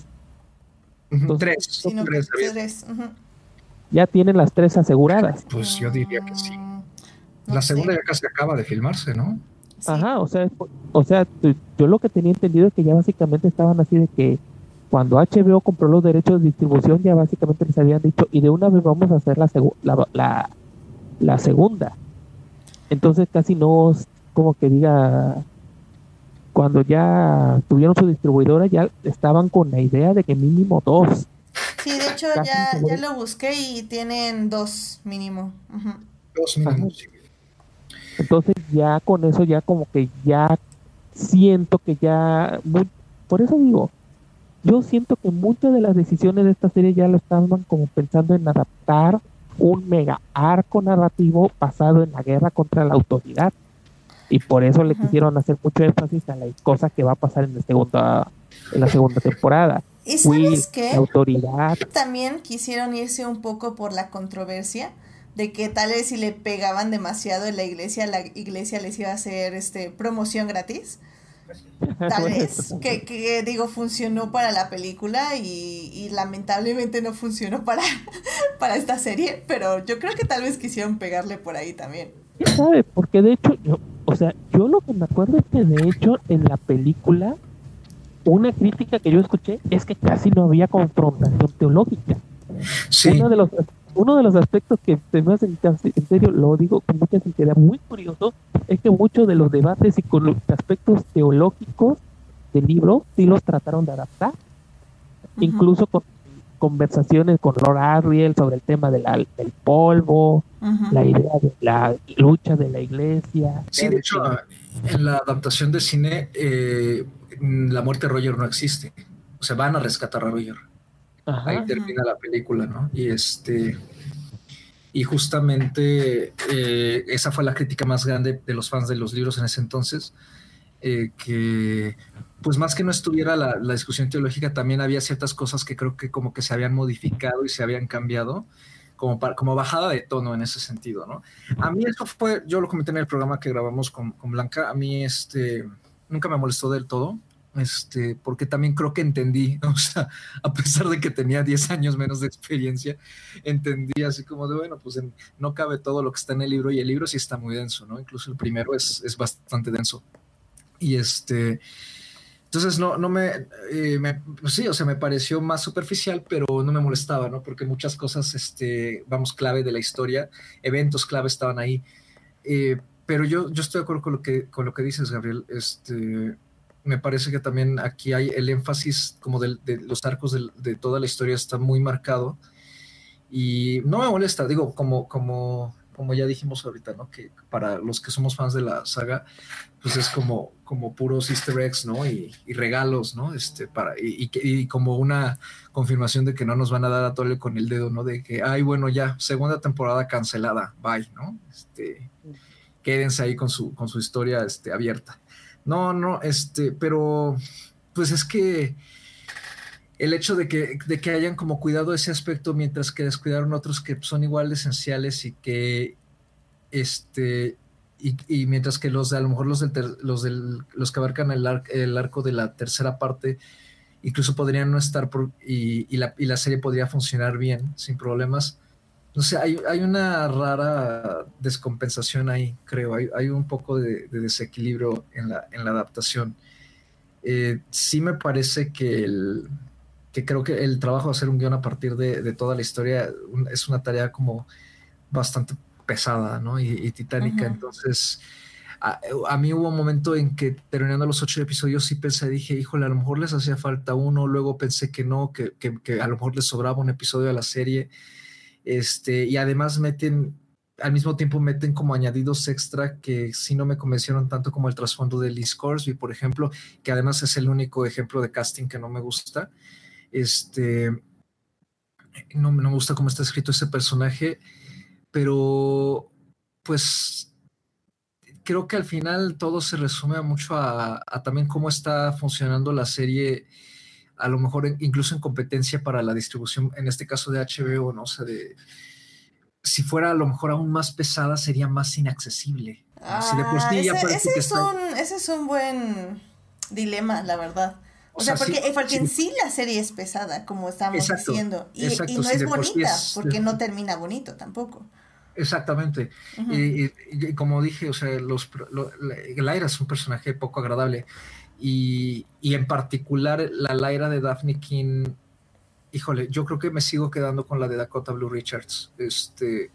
Speaker 2: tres. tres,
Speaker 3: Ya tienen las tres aseguradas.
Speaker 2: Pues yo diría que sí. La segunda ya casi acaba de filmarse, ¿no?
Speaker 3: Ajá, o sea, o sea, yo lo que tenía entendido es que ya básicamente estaban así de que cuando HBO compró los derechos de distribución ya básicamente les habían dicho y de una vez vamos a hacer la, la, la la segunda. Entonces casi no como que diga, cuando ya tuvieron su distribuidora ya estaban con la idea de que mínimo dos.
Speaker 1: Sí, de hecho ya, ya lo busqué y tienen dos mínimo.
Speaker 2: Dos mínimo,
Speaker 3: Entonces ya con eso ya como que ya siento que ya, por eso digo, yo siento que muchas de las decisiones de esta serie ya lo estaban como pensando en adaptar un mega arco narrativo basado en la guerra contra la autoridad. Y por eso le quisieron hacer mucho énfasis a la cosa que va a pasar en la segunda, en la segunda temporada.
Speaker 1: ¿Y sabes qué?
Speaker 3: La autoridad.
Speaker 1: También quisieron irse un poco por la controversia de que tal vez si le pegaban demasiado en la iglesia, la iglesia les iba a hacer este promoción gratis. Tal vez, que, digo, funcionó para la película y, lamentablemente no funcionó para, para esta serie, pero yo creo que tal vez quisieron pegarle por ahí también.
Speaker 3: ¿Quién sabe? Porque de hecho, yo, o sea, yo lo que me acuerdo es que de hecho en la película una crítica que yo escuché es que casi no había confrontación teológica. Uno de los uno de los aspectos que se me hace, en serio, lo digo con mucha sinceridad, muy curioso, es que muchos de los debates y con los aspectos teológicos del libro sí los trataron de adaptar, incluso con conversaciones con Lord Ariel sobre el tema del polvo, la idea de la lucha de la iglesia.
Speaker 2: Sí, de hecho, en la adaptación de cine, eh, la muerte de Roger no existe. O sea, van a rescatar a Roger. Ahí termina la película, ¿no? Y este. Y justamente eh, esa fue la crítica más grande de los fans de los libros en ese entonces. Eh, que pues más que no estuviera la, discusión teológica, también había ciertas cosas que creo que como que se habían modificado y se habían cambiado, como, como bajada de tono en ese sentido, ¿no? A mí eso fue, yo lo comenté en el programa que grabamos con, con Blanca, a mí este, nunca me molestó del todo, este, porque también creo que entendí, o sea, a pesar de que tenía 10 años menos de experiencia, entendí así como de, bueno, pues no cabe todo lo que está en el libro y el libro sí está muy denso, ¿no? Incluso el primero es, es bastante denso. Y este, entonces no, no me, eh, pues sí, o sea, me pareció más superficial, pero no me molestaba, ¿no? Porque muchas cosas, este, vamos, clave de la historia, eventos clave estaban ahí. Eh, pero yo, yo estoy de acuerdo con lo que, con lo que dices, Gabriel. Este, me parece que también aquí hay el énfasis como de, de los arcos de, de, toda la historia está muy marcado y no me molesta, digo, como, como como ya dijimos ahorita, ¿no? Que para los que somos fans de la saga, pues es como, como puros easter eggs, ¿no? Y, regalos, ¿no? Este, para, y, y, como una confirmación de que no nos van a dar a tole con el dedo, ¿no? De que, ay, bueno, ya, segunda temporada cancelada, bye, ¿no? Este, quédense ahí con su, con su historia este, abierta. No, no, este, pero, pues es que el hecho de que, de que hayan como cuidado ese aspecto mientras que descuidaron otros que son igual esenciales y que este y, mientras que los de a lo mejor los del, los del, los que abarcan el, el arco de la tercera parte incluso podrían no estar por, y, y, la, y, la, serie podría funcionar bien sin problemas no sé hay, hay una rara descompensación ahí creo hay, hay un poco de, desequilibrio en la, en la adaptación eh, sí me parece que el que creo que el trabajo de hacer un guion a partir de, toda la historia es una tarea como bastante pesada, ¿no? Y, titánica. Entonces, a, mí hubo un momento en que terminando los ocho episodios sí pensé, dije, híjole, a lo mejor les hacía falta uno, luego pensé que no, que, que, a lo mejor les sobraba un episodio a la serie. Este, y además meten, al mismo tiempo meten como añadidos extra que sí no me convencieron tanto como el trasfondo de Lee Scoresby, por ejemplo, que además es el único ejemplo de casting que no me gusta. Este, no, me gusta cómo está escrito ese personaje, pero pues creo que al final todo se resume mucho a, también cómo está funcionando la serie, a lo mejor incluso en competencia para la distribución, en este caso de HBO, ¿no? sé de, si fuera a lo mejor aún más pesada, sería más inaccesible.
Speaker 1: Ah, ese, es un, ese es un buen dilema, la verdad. O, sea, porque, en sí la serie es pesada, como estamos diciendo. Y, no es bonita, porque no termina bonito tampoco.
Speaker 2: Exactamente. y, como dije, o sea, los, Laira es un personaje poco agradable. Y, en particular, la Laira de Daphne King, híjole, yo creo que me sigo quedando con la de Dakota Blue Richards. Este,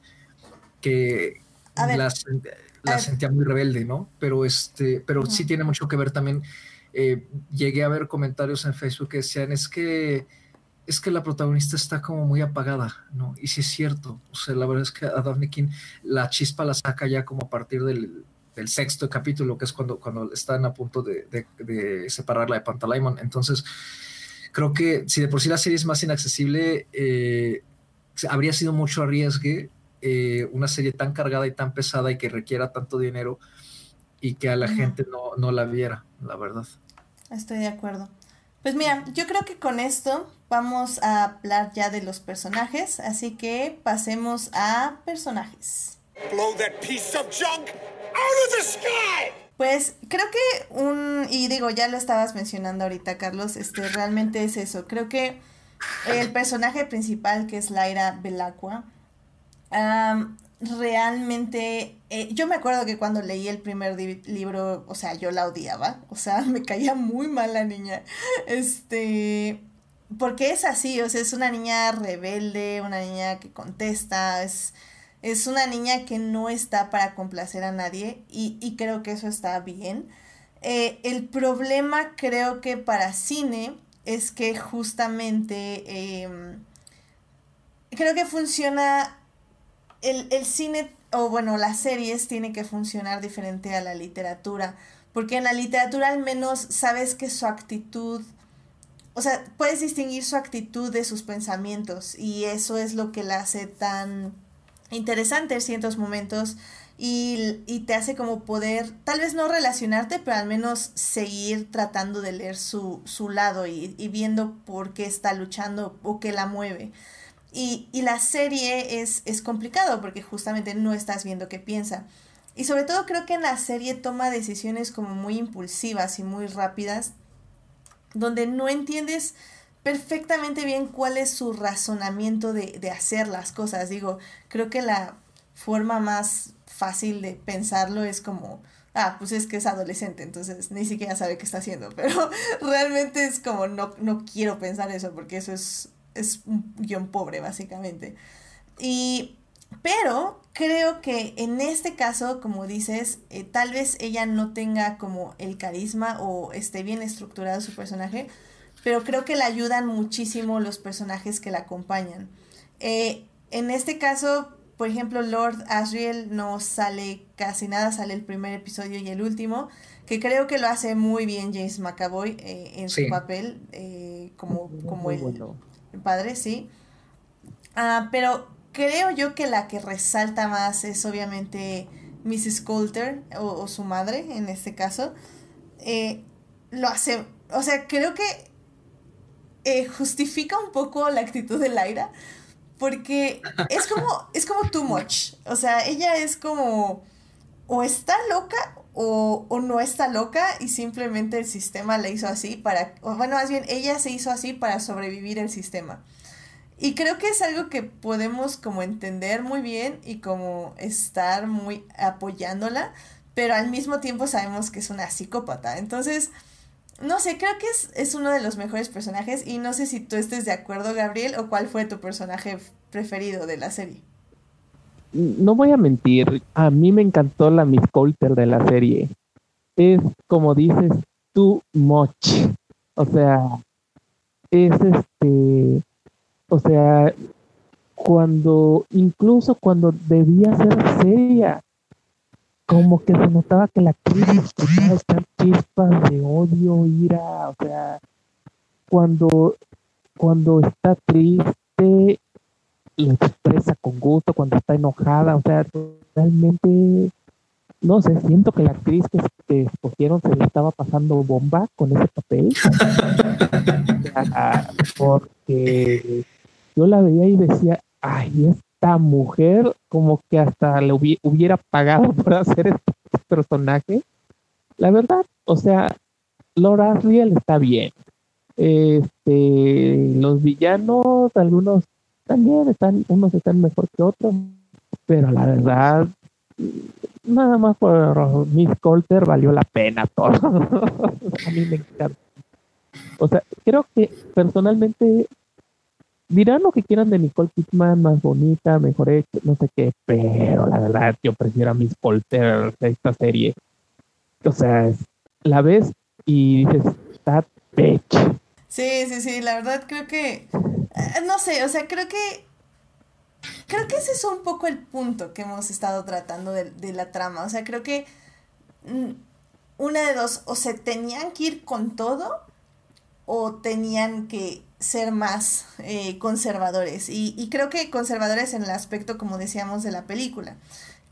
Speaker 2: que la, sentía muy rebelde, ¿no? Pero, este, pero sí tiene mucho que ver también eh, llegué a ver comentarios en Facebook que decían, es que es que la protagonista está como muy apagada, ¿no? Y sí es cierto, o sea, la verdad es que a Daphne King la chispa la saca ya como a partir del, sexto capítulo, que es cuando, cuando están a punto de, separarla de Pantalaimon. Entonces, creo que si de por sí la serie es más inaccesible, eh, habría sido mucho arriesgue eh, una serie tan cargada y tan pesada y que requiera tanto dinero y que a la gente no, no la viera, la verdad.
Speaker 1: Estoy de acuerdo. Pues mira, yo creo que con esto vamos a hablar ya de los personajes, así que pasemos a personajes. Pues creo que un, y digo, ya lo estabas mencionando ahorita, Carlos, este realmente es eso. Creo que el personaje principal, que es Laira Belacqua, realmente, eh, yo me acuerdo que cuando leí el primer libro, o sea, yo la odiaba, o sea, me caía muy mal la niña, este, porque es así, o sea, es una niña rebelde, una niña que contesta, es, es una niña que no está para complacer a nadie y, y creo que eso está bien. Eh, el problema creo que para cine es que justamente em, creo que funciona el, el cine o bueno las series tiene que funcionar diferente a la literatura porque en la literatura al menos sabes que su actitud o sea, puedes distinguir su actitud de sus pensamientos y eso es lo que la hace tan interesante en ciertos momentos y, te hace como poder, tal vez no relacionarte, pero al menos seguir tratando de leer su, su lado y, y, viendo por qué está luchando o qué la mueve. Y, y la serie es, es complicado porque justamente no estás viendo qué piensa. Y sobre todo creo que en la serie toma decisiones como muy impulsivas y muy rápidas, donde no entiendes perfectamente bien cuál es su razonamiento de, de hacer las cosas. Digo, creo que la forma más fácil de pensarlo es como, ah, pues es que es adolescente, entonces ni siquiera sabe qué está haciendo, pero realmente es como, no, no quiero pensar eso porque eso es, es un guion pobre, básicamente. Y, pero creo que en este caso, como dices, eh, tal vez ella no tenga como el carisma o esté bien estructurado su personaje, pero creo que le ayudan muchísimo los personajes que la acompañan. Eh, en este caso, por ejemplo, Lord Asriel no sale casi nada, sale el primer episodio y el último, que creo que lo hace muy bien James McAvoy eh, en su papel eh, como, como el, padre, sí. Ah, pero creo yo que la que resalta más es obviamente Mrs. Coulter o, su madre en este caso. Eh, lo hace, o sea, creo que justifica un poco la actitud de Lyra porque es como, es como too much. O sea, ella es como, o está loca o, o, no está loca y simplemente el sistema la hizo así para, bueno, más bien ella se hizo así para sobrevivir el sistema. Y creo que es algo que podemos como entender muy bien y como estar muy apoyándola, pero al mismo tiempo sabemos que es una psicópata. Entonces, no sé, creo que es, es, uno de los mejores personajes y no sé si tú estés de acuerdo, Gabriel, o cuál fue tu personaje preferido de la serie.
Speaker 3: No voy a mentir, a mí me encantó la Miss Coulter de la serie. Es como dices, too much. O sea, es este, o sea, cuando, incluso cuando debía ser seria, como que se notaba que la actriz escuchaba estas chispas de odio, ira, o sea, cuando, cuando está triste, lo expresa con gusto, cuando está enojada, o sea, realmente, no sé, siento que la actriz que, escogieron se le estaba pasando bomba con ese papel, porque yo la veía y decía, ay, es esta mujer como que hasta le hubiera pagado por hacer este personaje. La verdad, o sea, Laura Asriel está bien. Este, los villanos, algunos también están, unos están mejor que otros, pero la verdad, nada más por Miss Colter valió la pena todo. A mí me encanta. O sea, creo que personalmente dirán lo que quieran de Nicole Kidman, más bonita, mejor hecha, no sé qué, pero la verdad yo prefiero a Miss Polter de esta serie. O sea, la ves y dices, está bitch.
Speaker 1: Sí, sí, sí, la verdad creo que, eh, no sé, o sea, creo que, creo que ese es un poco el punto que hemos estado tratando de, de la trama. O sea, creo que mm, una de dos, o se tenían que ir con todo o tenían que ser más eh, conservadores. Y, creo que conservadores en el aspecto, como decíamos, de la película.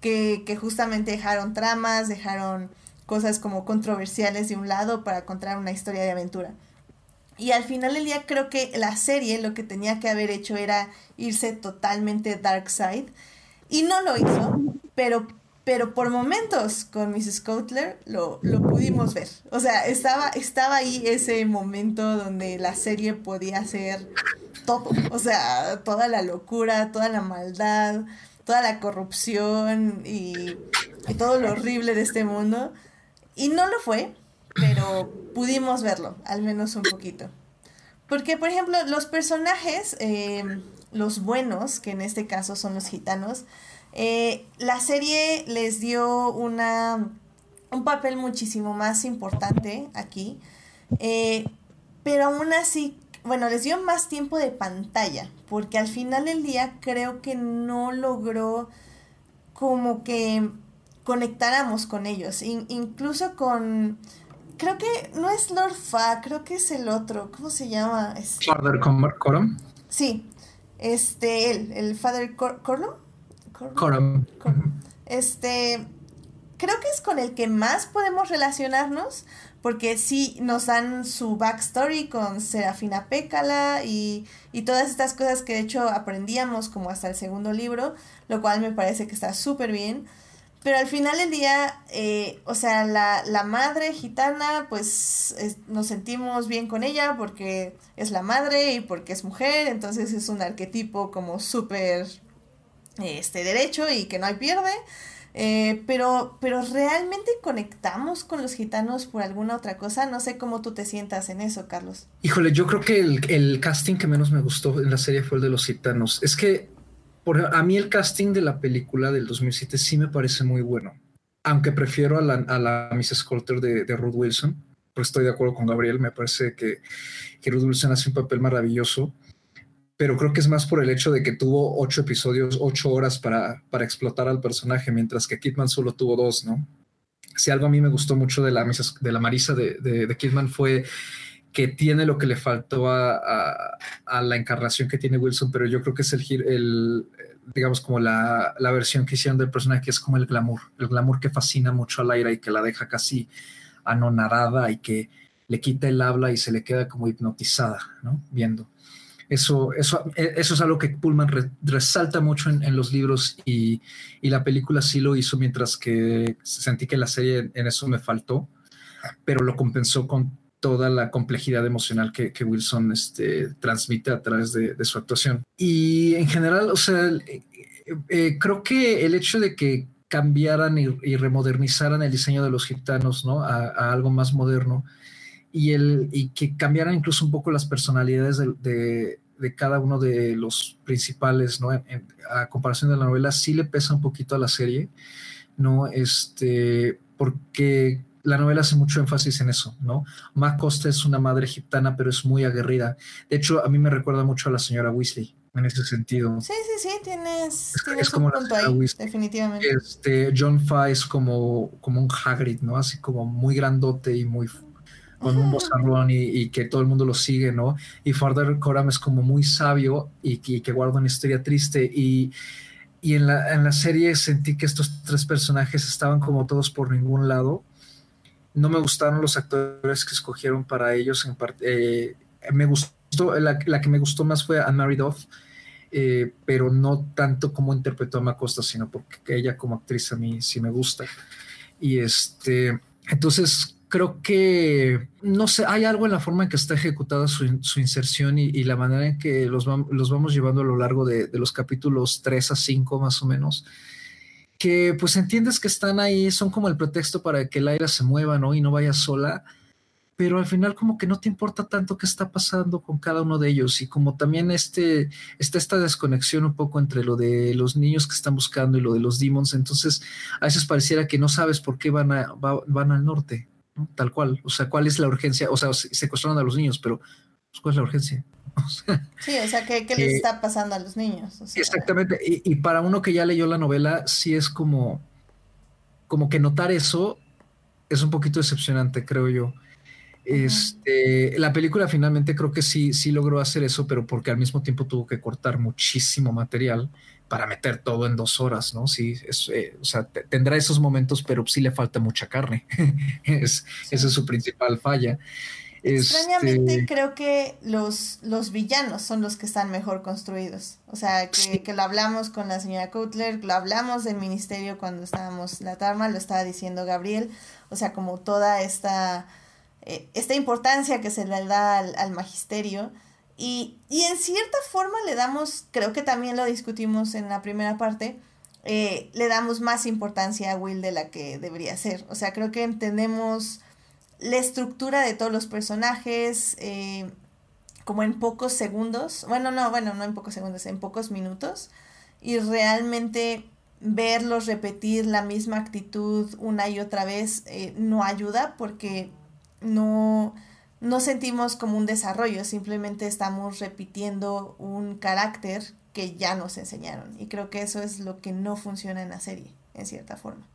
Speaker 1: Que, justamente dejaron tramas, dejaron cosas como controversiales de un lado para contar una historia de aventura. Y al final del día creo que la serie lo que tenía que haber hecho era irse totalmente dark side. Y no lo hizo, pero pero por momentos con Mrs. Coutler lo, lo pudimos ver. O sea, estaba, estaba ahí ese momento donde la serie podía ser todo. O sea, toda la locura, toda la maldad, toda la corrupción y, y todo lo horrible de este mundo. Y no lo fue, pero pudimos verlo, al menos un poquito. Porque, por ejemplo, los personajes, eh, los buenos, que en este caso son los gitanos, eh, la serie les dio una, un papel muchísimo más importante aquí, eh, pero aún así, bueno, les dio más tiempo de pantalla, porque al final del día creo que no logró como que conectáramos con ellos, incluso con creo que no es Lord Fa, creo que es el otro. ¿Cómo se llama? Este...
Speaker 2: Father Coram.
Speaker 1: Sí, este, él, el Father Cor
Speaker 2: Coram.
Speaker 1: Este, creo que es con el que más podemos relacionarnos, porque sí nos dan su backstory con Serafina Pécala y, y todas estas cosas que de hecho aprendíamos como hasta el segundo libro, lo cual me parece que está súper bien. Pero al final del día, eh, o sea, la, la, madre gitana, pues nos sentimos bien con ella porque es la madre y porque es mujer, entonces es un arquetipo como súper este, derecho y que no hay pierde. Eh, pero, pero realmente conectamos con los gitanos por alguna otra cosa. No sé cómo tú te sientas en eso, Carlos.
Speaker 2: Híjole, yo creo que el, el casting que menos me gustó en la serie fue el de los gitanos. Es que a mí el casting de la película del 2007 sí me parece muy bueno, aunque prefiero a la, Mrs. Coulter de, de Ruth Wilson, pues estoy de acuerdo con Gabriel, me parece que, que Ruth Wilson hace un papel maravilloso, pero creo que es más por el hecho de que tuvo ocho episodios, ocho horas para, para explotar al personaje, mientras que Kidman solo tuvo dos, ¿no? Si algo a mí me gustó mucho de la, de la Marisa de, de, Kidman fue que tiene lo que le faltó a, la encarnación que tiene Wilson, pero yo creo que es el, el digamos, como la, versión que hicieron del personaje, que es como el glamour, el glamour que fascina mucho a Laira y que la deja casi anonadada y que le quita el habla y se le queda como hipnotizada, ¿no? Viendo. Eso, eso, eso es algo que Pullman resalta mucho en, los libros y, y, la película sí lo hizo, mientras que sentí que la serie en eso me faltó, pero lo compensó con toda la complejidad emocional que, Wilson este, transmite a través de, su actuación. Y en general, o sea, eh, eh, creo que el hecho de que cambiaran y, remodernizaran el diseño de los gitanos, ¿no? A, algo más moderno y, el, y que cambiaran incluso un poco las personalidades de, cada uno de los principales, ¿no? a comparación de la novela, sí le pesa un poquito a la serie, ¿no? Este, porque la novela hace mucho énfasis en eso, ¿no? Ma Costa es una madre gitana, pero es muy aguerrida. De hecho, a mí me recuerda mucho a la señora Weasley en ese sentido.
Speaker 1: Sí, sí, sí, tienes, es, como un punto ahí, definitivamente.
Speaker 2: Este, John Fa es como, como un Hagrid, ¿no? Así como muy grandote y muy con un bozarrón y, que todo el mundo lo sigue, ¿no? Y Father Coram es como muy sabio y, que guarda una historia triste y, y en, la, en la serie sentí que estos tres personajes estaban como todos por ningún lado no me gustaron los actores que escogieron para ellos. En parte, eh, me gustó, la, que me gustó más fue Anne Marie Duff, eh, pero no tanto como interpretó a Macosta, sino porque ella como actriz a mí sí me gusta. Y este, entonces creo que, no sé, hay algo en la forma en que está ejecutada su, inserción y, la manera en que los, los, vamos llevando a lo largo de, los capítulos 3 a 5 más o menos que pues entiendes que están ahí, son como el pretexto para que el aire se mueva, ¿no? Y no vaya sola, pero al final como que no te importa tanto qué está pasando con cada uno de ellos y como también este, está esta desconexión un poco entre lo de los niños que están buscando y lo de los demons, entonces a veces pareciera que no sabes por qué van, a, van al norte, ¿no? tal cual, o sea, cuál es la urgencia, o sea, secuestraron a los niños, pero pues, ¿cuál es la urgencia?
Speaker 1: sí, o sea, ¿qué, les está pasando a los niños?
Speaker 2: Exactamente, y, para uno que ya leyó la novela, sí es como, como que notar eso es un poquito decepcionante, creo yo. Este, la película finalmente creo que sí, sí logró hacer eso, pero porque al mismo tiempo tuvo que cortar muchísimo material para meter todo en dos horas, ¿no? Sí, eh, o sea, tendrá esos momentos, pero sí le falta mucha carne. es, Esa es su principal falla.
Speaker 1: Extrañamente este, creo que los, los villanos son los que están mejor construidos. O sea, que, que, lo hablamos con la señora Kotler, lo hablamos del ministerio cuando estábamos la tarma, lo estaba diciendo Gabriel. O sea, como toda esta, eh, esta importancia que se le da al, al magisterio. Y, y en cierta forma le damos, creo que también lo discutimos en la primera parte, eh, le damos más importancia a Will de la que debería ser. O sea, creo que entendemos la estructura de todos los personajes eh, como en pocos segundos. Bueno, no, bueno, no en pocos segundos, en pocos minutos. Y realmente verlos repetir la misma actitud una y otra vez eh, no ayuda porque no, no sentimos como un desarrollo, simplemente estamos repitiendo un carácter que ya nos enseñaron. Y creo que eso es lo que no funciona en la serie, en cierta forma.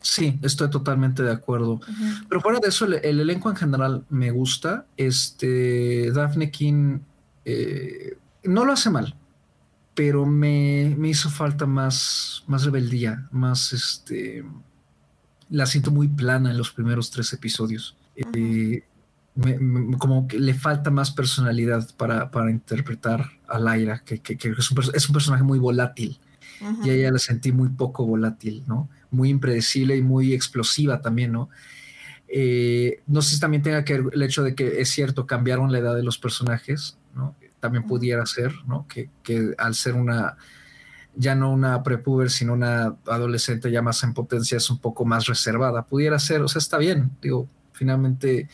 Speaker 2: Sí, estoy totalmente de acuerdo. Pero fuera de eso, el, elenco en general me gusta. Este, Daphne King eh, no lo hace mal, pero me, hizo falta más, más rebeldía, más este. La siento muy plana en los primeros tres episodios. Eh, como que le falta más personalidad para, interpretar a Laira, que, es, un, personaje muy volátil. Y a ella la sentí muy poco volátil, ¿no? Muy impredecible y muy explosiva también, ¿no? Eh, no sé si también tenga que ver el hecho de que es cierto, cambiaron la edad de los personajes, ¿no? También pudiera ser, ¿no? Que, al ser una, ya no una prepuber, sino una adolescente ya más en potencia, es un poco más reservada. Pudiera ser, o sea, está bien, digo, finalmente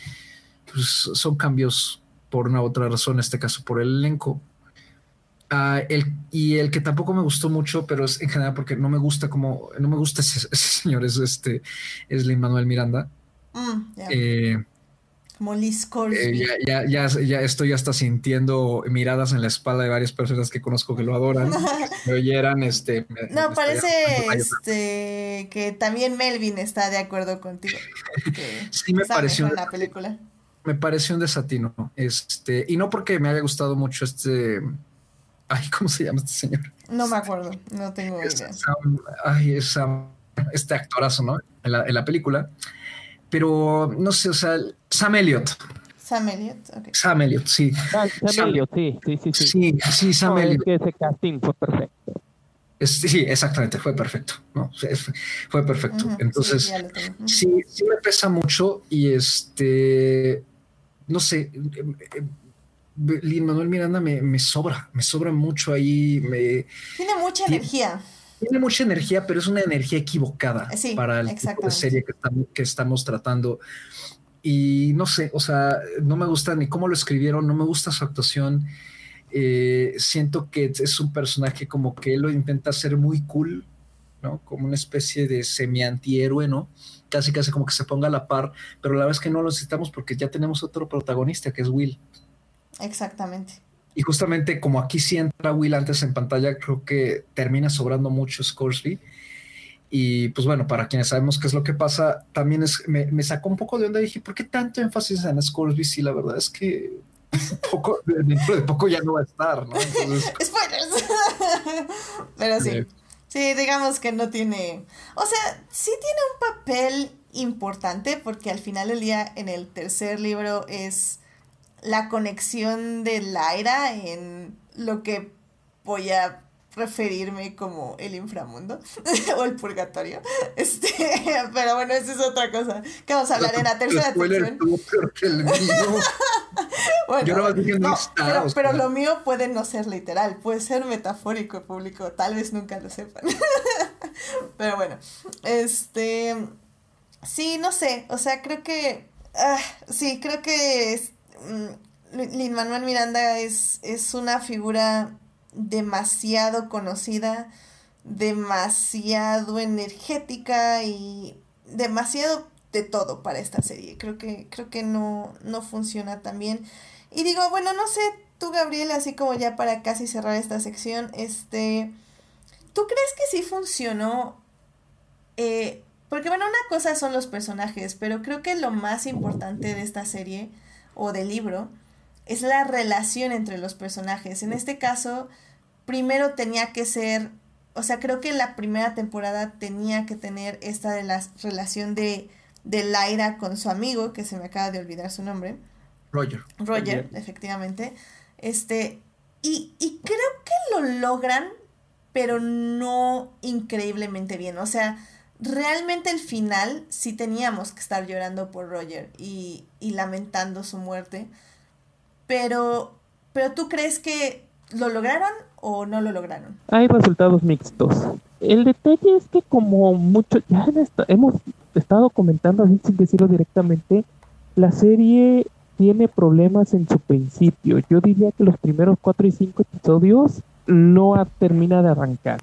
Speaker 2: pues, son cambios por una u otra razón, en este caso por el elenco. Ah, el, y el que tampoco me gustó mucho, pero es en general porque no me gusta como, no me gusta ese, señor, es este, es Lin Manuel Miranda.
Speaker 1: Mm, eh, como Liz
Speaker 2: eh, ya, ya, ya, estoy hasta sintiendo miradas en la espalda de varias personas que conozco que lo adoran. me oyeran, este.
Speaker 1: no, parece este, que también Melvin está de acuerdo contigo.
Speaker 2: sí, me pareció.
Speaker 1: La película
Speaker 2: me pareció un desatino. Este, y no porque me haya gustado mucho este. Ay, ¿cómo se llama este señor?
Speaker 1: No me acuerdo, no tengo idea.
Speaker 2: ay, es este actorazo, ¿no? En la, en la, película. Pero no sé, o sea, Sam Elliott.
Speaker 1: Sam Elliott, ok.
Speaker 2: Sam Elliott, sí.
Speaker 3: Sam, Elliott, sí, sí, sí. Sí,
Speaker 2: sí, Sam Elliott.
Speaker 3: Es que ese casting fue perfecto.
Speaker 2: sí, exactamente, fue perfecto, ¿no? Fue perfecto. Entonces, sí, sí, me pesa mucho y este no sé, em, em, Lin Manuel Miranda me, sobra, me sobra mucho ahí. Me,
Speaker 1: tiene mucha energía.
Speaker 2: Tiene mucha energía, pero es una energía equivocada para el tipo de serie que estamos, tratando. Y no sé, o sea, no me gusta ni cómo lo escribieron, no me gusta su actuación. Eh, siento que es un personaje como que él lo intenta hacer muy cool, ¿no? Como una especie de semi-antihéroe, ¿no? Casi casi como que se ponga a la par, pero la es que no lo necesitamos porque ya tenemos otro protagonista que es Will.
Speaker 1: Exactamente.
Speaker 2: Y justamente como aquí sí entra Will antes en pantalla, creo que termina sobrando mucho Scoresby. Y pues bueno, para quienes sabemos qué es lo que pasa, también es, me, sacó un poco de onda. Dije, ¿por qué tanto énfasis en Scoresby? Si la verdad es que poco, dentro de poco ya no va a estar, ¿no?
Speaker 1: Spoilers. Pero sí. Sí, digamos que no tiene. O sea, sí tiene un papel importante porque al final del día en el tercer libro es la conexión de Laira en lo que voy a referirme como el inframundo o el purgatorio. Este, pero bueno, eso es otra cosa que vamos a hablar en la tercera sección. bueno, pero, pero, lo mío puede no ser literal, puede ser metafórico público, tal vez nunca lo sepan. pero bueno, este sí, no sé, o sea, creo que ah, sí, creo que es, mm, Lin Manuel Miranda es, es una figura demasiado conocida, demasiado energética y demasiado de todo para esta serie. Creo que, creo que no, no funciona tan bien. Y digo, bueno, no sé, tú Gabriel, así como ya para casi cerrar esta sección, este, ¿tú crees que sí funcionó? Eh, porque bueno, una cosa son los personajes, pero creo que lo más importante de esta serie o del libro es la relación entre los personajes. En este caso, primero tenía que ser, o sea, creo que la primera temporada tenía que tener esta de la relación de, de Laira con su amigo, que se me acaba de olvidar su nombre.
Speaker 2: Roger.
Speaker 1: Roger, efectivamente. Este, y, y creo que lo logran, pero no increíblemente bien. O sea, realmente el final sí teníamos que estar llorando por Roger y, y lamentando su muerte. Pero, pero tú crees que lo lograron o no lo lograron?
Speaker 3: Hay resultados mixtos. el detalle es que como mucho, ya hemos estado comentando así sin decirlo directamente, la serie tiene problemas en su principio. Yo diría que los primeros cuatro y cinco episodios no termina de arrancar.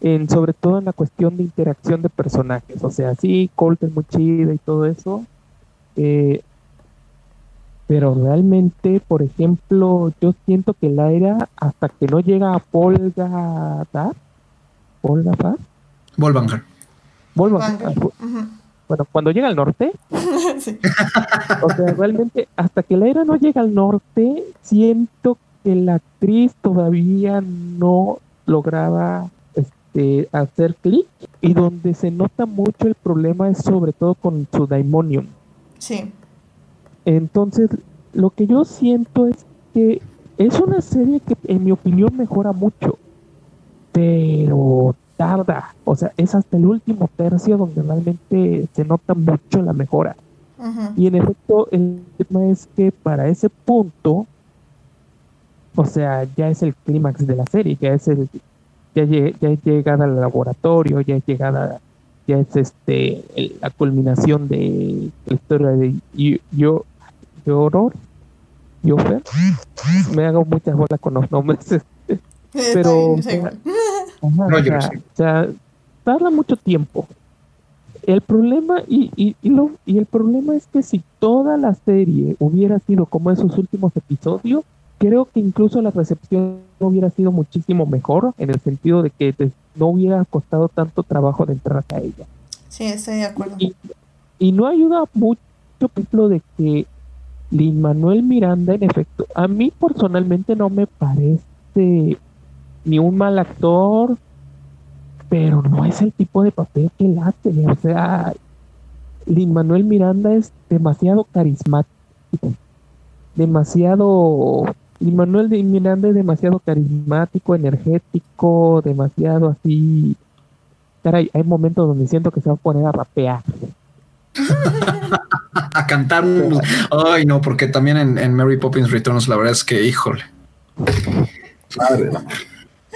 Speaker 3: En, sobre todo en la cuestión de interacción de personajes. O sea, sí, Colt es muy chida y todo eso. Eh, pero realmente, por ejemplo, yo siento que la era hasta que no llega a Polga Volvangar.
Speaker 2: Volvangar.
Speaker 3: Volvangar. Bueno, cuando llega al norte, o sea, realmente hasta que la era no llega al norte, siento que la actriz todavía no lograba este, hacer clic y donde se nota mucho el problema es sobre todo con su Daimonium.
Speaker 1: Sí.
Speaker 3: Entonces, lo que yo siento es que es una serie que en mi opinión mejora mucho pero tarda, o sea, es hasta el último tercio donde realmente se nota mucho la mejora. Y en efecto, el tema es que para ese punto, o sea, ya es el clímax de la serie, ya es el, ya, ya es llegada al laboratorio, ya es llegada, ya es este la culminación de la historia de yo, yo, yo, me hago muchas bolas con los nombres pero tarda mucho tiempo. El problema y, y, y, lo, y el problema es que si toda la serie hubiera sido como esos últimos episodios, creo que incluso la recepción hubiera sido muchísimo mejor en el sentido de que no hubiera costado tanto trabajo de entrar a ella.
Speaker 1: Sí, estoy de acuerdo.
Speaker 3: Y, y no ayuda mucho, por ejemplo, de que Lin Manuel Miranda, en efecto, a mí personalmente no me parece ni un mal actor, pero no es el tipo de papel que él hace. O sea, Lin Manuel Miranda es demasiado carismático, demasiado. Lin Manuel Miranda es demasiado carismático, energético, demasiado así. Caray, hay momentos donde siento que se va a poner a rapear.
Speaker 2: a cantar. Ay, no, porque también en, Mary Poppins Returns, la verdad es que, híjole. Madre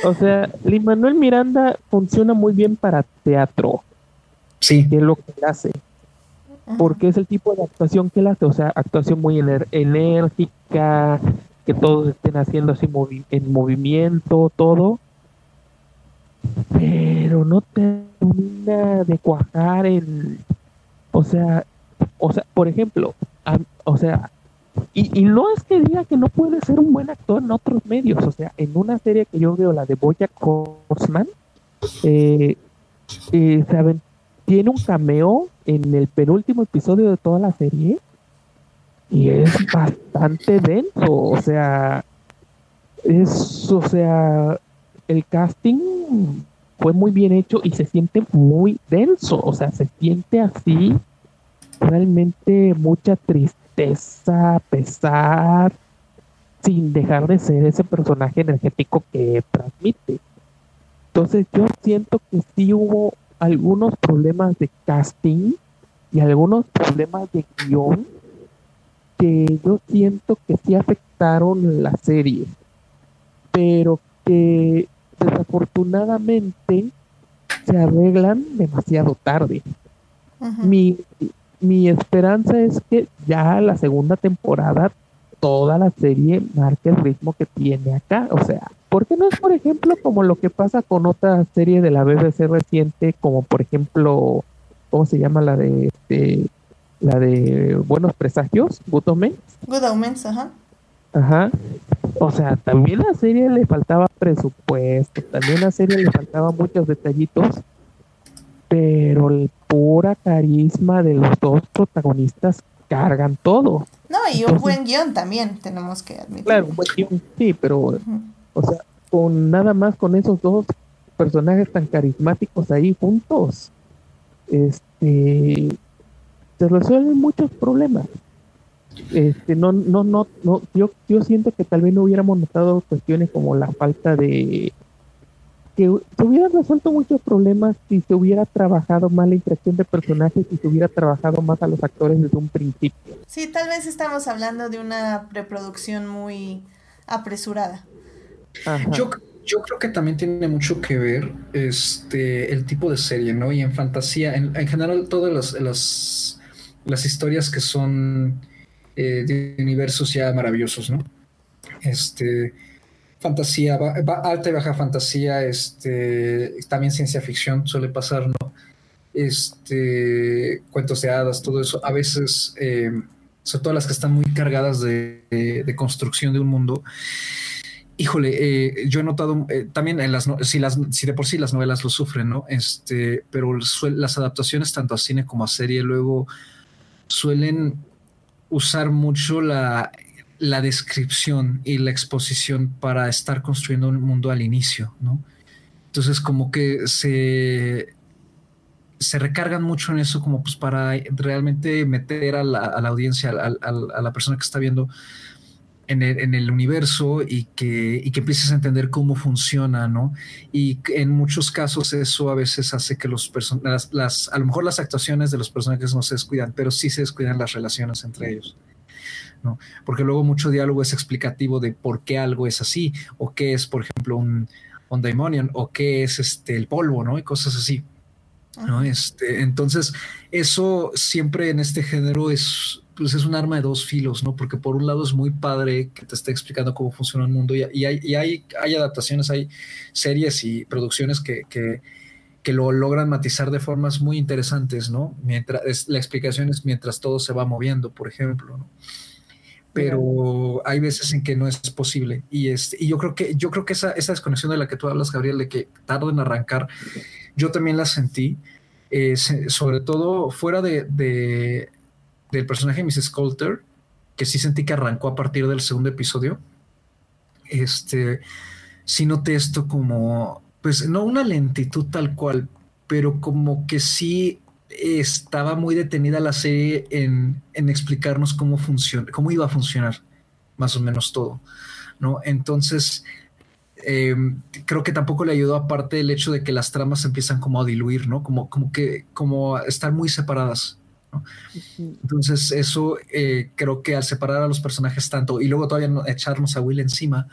Speaker 3: o sea, Lin Manuel Miranda funciona muy bien para teatro.
Speaker 2: Sí.
Speaker 3: Que es lo que él hace. Porque es el tipo de actuación que él hace. O sea, actuación muy enérgica, que todos estén haciendo así en movimiento, todo. Pero no termina de cuajar en. O sea, o sea, por ejemplo, o sea, y, no es que diga que no puede ser un buen actor en otros medios, o sea, en una serie que yo veo, la de Boya Horseman, eh, eh, tiene un cameo en el penúltimo episodio de toda la serie y es bastante denso, o sea, es, o sea, el casting fue muy bien hecho y se siente muy denso, o sea, se siente así realmente mucha tristeza pesar, sin dejar de ser ese personaje energético que transmite. Entonces yo siento que sí hubo algunos problemas de casting y algunos problemas de guion que yo siento que sí afectaron la serie, pero que desafortunadamente se arreglan demasiado tarde. Mi, mi esperanza es que ya la segunda temporada toda la serie marque el ritmo que tiene acá. O sea, ¿por qué no es, por ejemplo, como lo que pasa con otra serie de la BBC reciente, como por ejemplo, ¿cómo se llama la de este, la de Buenos Presagios? Good Omens.
Speaker 1: Good Omens, ajá.
Speaker 3: Ajá. O sea, también la serie le faltaba presupuesto, también la serie le faltaba muchos detallitos, pero el pura carisma de los dos protagonistas cargan todo.
Speaker 1: No, y un buen guion también, tenemos que admitir.
Speaker 3: Claro, un buen guion, sí, pero, o sea, con nada más con esos dos personajes tan carismáticos ahí juntos, este, se resuelven muchos problemas. Este, no, no, no, no, yo, yo siento que tal vez no hubiéramos notado cuestiones como la falta de que se hubieran resuelto muchos problemas si se hubiera trabajado más la interacción de personajes y se hubiera trabajado más a los actores desde un principio.
Speaker 1: Sí, tal vez estamos hablando de una preproducción muy apresurada.
Speaker 2: Yo, Yo creo que también tiene mucho que ver este, el tipo de serie, ¿no? Y en fantasía, en, general, todas las, las, las, historias que son eh, de universos ya maravillosos, ¿no? Este, fantasía, alta y baja fantasía, este, también ciencia ficción suele pasar, ¿no? Este, cuentos de hadas, todo eso, a veces, eh, sobre todo las que están muy cargadas de, construcción de un mundo. Híjole, eh, yo he notado eh, también en las, si, las, si de por sí las novelas lo sufren, ¿no? Este, pero las adaptaciones tanto a cine como a serie luego suelen usar mucho la, la descripción y la exposición para estar construyendo un mundo al inicio, ¿no? Entonces como que se, se recargan mucho en eso como pues para realmente meter a la, audiencia, a, la persona que está viendo en el, universo y que, y que empieces a entender cómo funciona, ¿no? Y en muchos casos eso a veces hace que los personajes, las, a lo mejor las actuaciones de los personajes no se descuidan, pero sí se descuidan las relaciones entre ellos. ¿No? Porque luego mucho diálogo es explicativo de por qué algo es así, o qué es, por ejemplo, un, un daemonion, o qué es este, el polvo, ¿no? Y cosas así. ¿no? Este, entonces, eso siempre en este género es, pues es un arma de dos filos, ¿no? Porque por un lado es muy padre que te esté explicando cómo funciona el mundo y, hay, y hay, hay, adaptaciones, hay series y producciones que, que, que, lo logran matizar de formas muy interesantes, ¿no? Mientras, la explicación es mientras todo se va moviendo, por ejemplo, ¿no? Pero hay veces en que no es posible. Y, este, y yo creo que, yo creo que esa, esa desconexión de la que tú hablas, Gabriel, de que tarda en arrancar, yo también la sentí, eh, sobre todo fuera de, del personaje de Mrs. Coulter, que sí sentí que arrancó a partir del segundo episodio. Este, sí noté esto como, pues no una lentitud tal cual, pero como que sí estaba muy detenida la serie en, explicarnos cómo funciona, cómo iba a funcionar más o menos todo, ¿no? Entonces, em, creo que tampoco le ayudó aparte el hecho de que las tramas empiezan como a diluir, ¿no? Como, como que, como a estar muy separadas. Entonces, eso eh, creo que al separar a los personajes tanto y luego todavía echarnos a Will encima,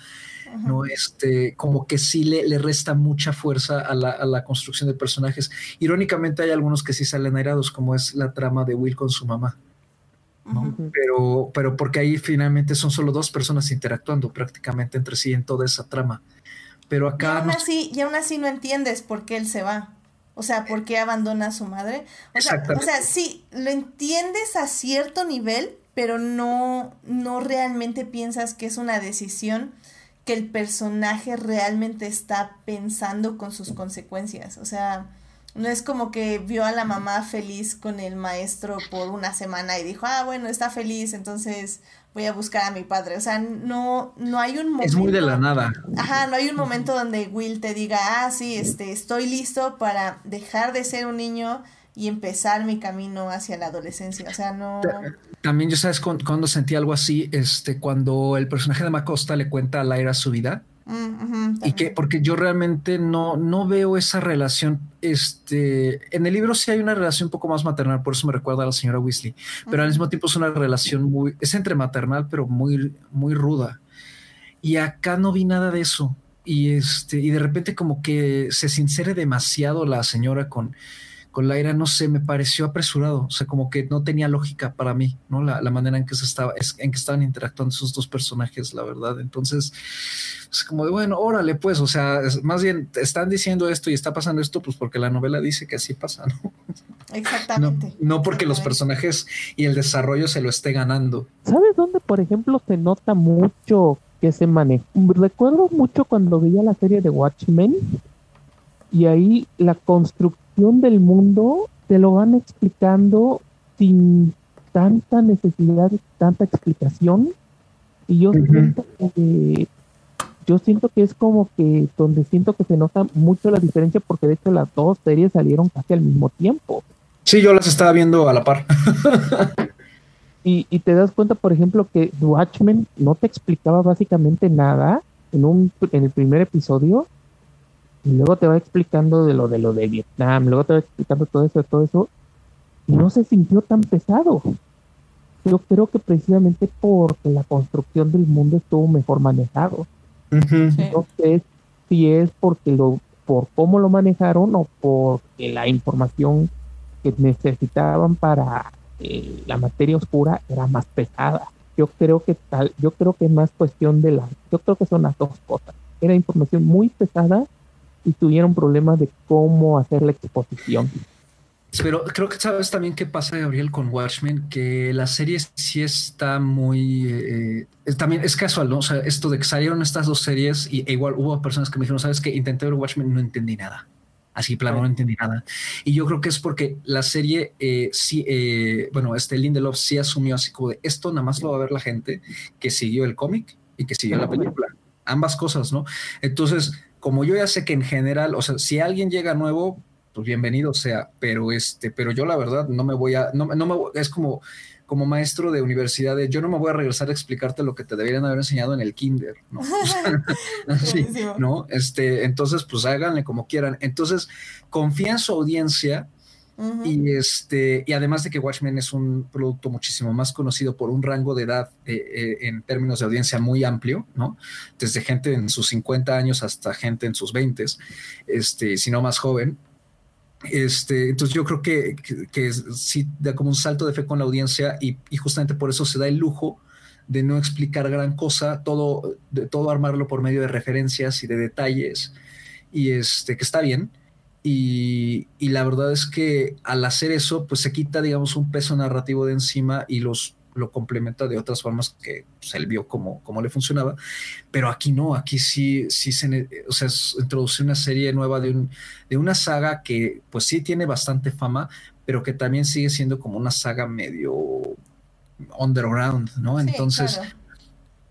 Speaker 2: ¿no? Este, como que sí le, le resta mucha fuerza a la, a la, construcción de personajes. Irónicamente hay algunos que sí salen airados, como es la trama de Will con su mamá. pero, pero porque ahí finalmente son solo dos personas interactuando prácticamente entre sí en toda esa trama. Pero acá...
Speaker 1: Y aún, así, y aún así no entiendes por qué él se va. O sea, ¿por qué abandona a su madre? O sea, o sea, sí, lo entiendes a cierto nivel, pero no, no realmente piensas que es una decisión que el personaje realmente está pensando con sus consecuencias. O sea, no es como que vio a la mamá feliz con el maestro por una semana y dijo, ah, bueno, está feliz, entonces voy a buscar a mi padre. O sea, no, no hay un
Speaker 2: momento. Es muy de la nada.
Speaker 1: Ajá, no hay un momento donde Will te diga, ah, sí, este, estoy listo para dejar de ser un niño y empezar mi camino hacia la adolescencia. O sea, no.
Speaker 2: También yo sabes cuando sentí algo así, este, cuando el personaje de Macosta le cuenta a Laira su vida. Mm, y que porque yo realmente no, no veo esa relación. Este, en el libro sí hay una relación un poco más maternal, por eso me recuerda a la señora Weasley, pero al mismo tiempo es una relación muy, es entre maternal, pero muy, muy ruda. Y acá no vi nada de eso. Y este, y de repente como que se sincere demasiado la señora con, con Laira, no sé, me pareció apresurado, o sea, como que no tenía lógica para mí, ¿no? La, manera en que se estaba, en que estaban interactuando esos dos personajes, la verdad. Entonces, es como de, bueno, órale, pues, o sea, más bien están diciendo esto y está pasando esto, pues porque la novela dice que así pasa, ¿no?
Speaker 1: Exactamente.
Speaker 2: No, porque los personajes y el desarrollo se lo esté ganando.
Speaker 3: ¿Sabes dónde, por ejemplo, se nota mucho que se maneja? Recuerdo mucho cuando veía la serie de Watchmen y ahí la construcción del mundo te lo van explicando sin tanta necesidad, tanta explicación. Y yo siento que yo siento que es como que donde siento que se nota mucho la diferencia porque de hecho las dos series salieron casi al mismo tiempo.
Speaker 2: Sí, yo las estaba viendo a la par.
Speaker 3: y, y, te das cuenta, por ejemplo, que Watchmen no te explicaba básicamente nada en, un, en el primer episodio y luego te va explicando de lo de lo de Vietnam, luego te va explicando todo eso, todo eso, y no se sintió tan pesado. Yo creo que precisamente porque la construcción del mundo estuvo mejor manejado. Entonces, si es porque lo, por cómo lo manejaron o porque la información que necesitaban para eh, la materia oscura era más pesada. Yo creo que tal, yo creo que es más cuestión de la, yo creo que son las dos cosas. Era información muy pesada y tuvieron problemas de cómo hacer la exposición.
Speaker 2: Pero creo que sabes también qué pasa, Gabriel, con Watchmen, que la serie sí está muy... Eh, también es casual, ¿no? O sea, esto de que salieron estas dos series y e igual hubo personas que me dijeron, sabes que intenté ver Watchmen no entendí nada. Así, plano, no entendí nada. Y yo creo que es porque la serie, eh, sí, eh, bueno, este Lindelof sí asumió así como de esto nada más lo va a ver la gente que siguió el cómic y que siguió la película. Ambas cosas, ¿no? Entonces, como yo ya sé que en general, o sea, si alguien llega nuevo, pues bienvenido sea, pero este, pero yo la verdad no me voy a, no, no me, es como, como maestro de universidad, yo no me voy a regresar a explicarte lo que te deberían haber enseñado en el kinder, ¿no? ¿no? Este, entonces, pues háganle como quieran. Entonces, confía en su audiencia y este, y además de que Watchmen es un producto muchísimo más conocido por un rango de edad eh, eh, en términos de audiencia muy amplio, ¿no? Desde gente en sus 50 años hasta gente en sus 20, este, si no más joven, este, entonces yo creo que, que, sí da como un salto de fe con la audiencia y, justamente por eso se da el lujo de no explicar gran cosa, todo, de todo armarlo por medio de referencias y de detalles y este, que está bien. Y, y, la verdad es que al hacer eso, pues se quita, digamos, un peso narrativo de encima y los lo complementa de otras formas que pues, él vio cómo, cómo le funcionaba, pero aquí no, aquí sí, sí se, o sea, introduce una serie nueva de, un, de una saga que pues sí tiene bastante fama, pero que también sigue siendo como una saga medio underground, ¿no? Entonces,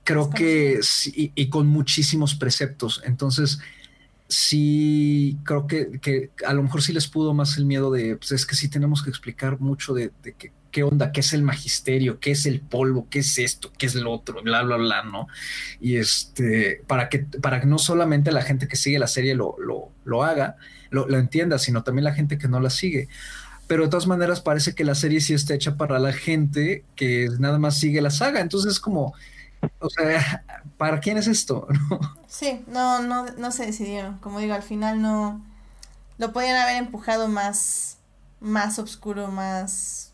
Speaker 2: creo que sí, y, con muchísimos preceptos, entonces sí creo que, que, a lo mejor sí les pudo más el miedo de, pues es que sí tenemos que explicar mucho de, qué onda, qué es el magisterio, qué es el polvo, qué es esto, qué es lo otro, bla, bla, bla, ¿no? Y este, para que, para que no solamente la gente que sigue la serie lo, lo, lo haga, lo, lo entienda, sino también la gente que no la sigue pero de todas maneras parece que la serie sí está hecha para la gente que nada más sigue la saga. Entonces es como, o sea, ¿para quién es esto?
Speaker 1: Sí, no, no, no se decidieron. Como digo, al final no lo podían haber empujado más, más oscuro, más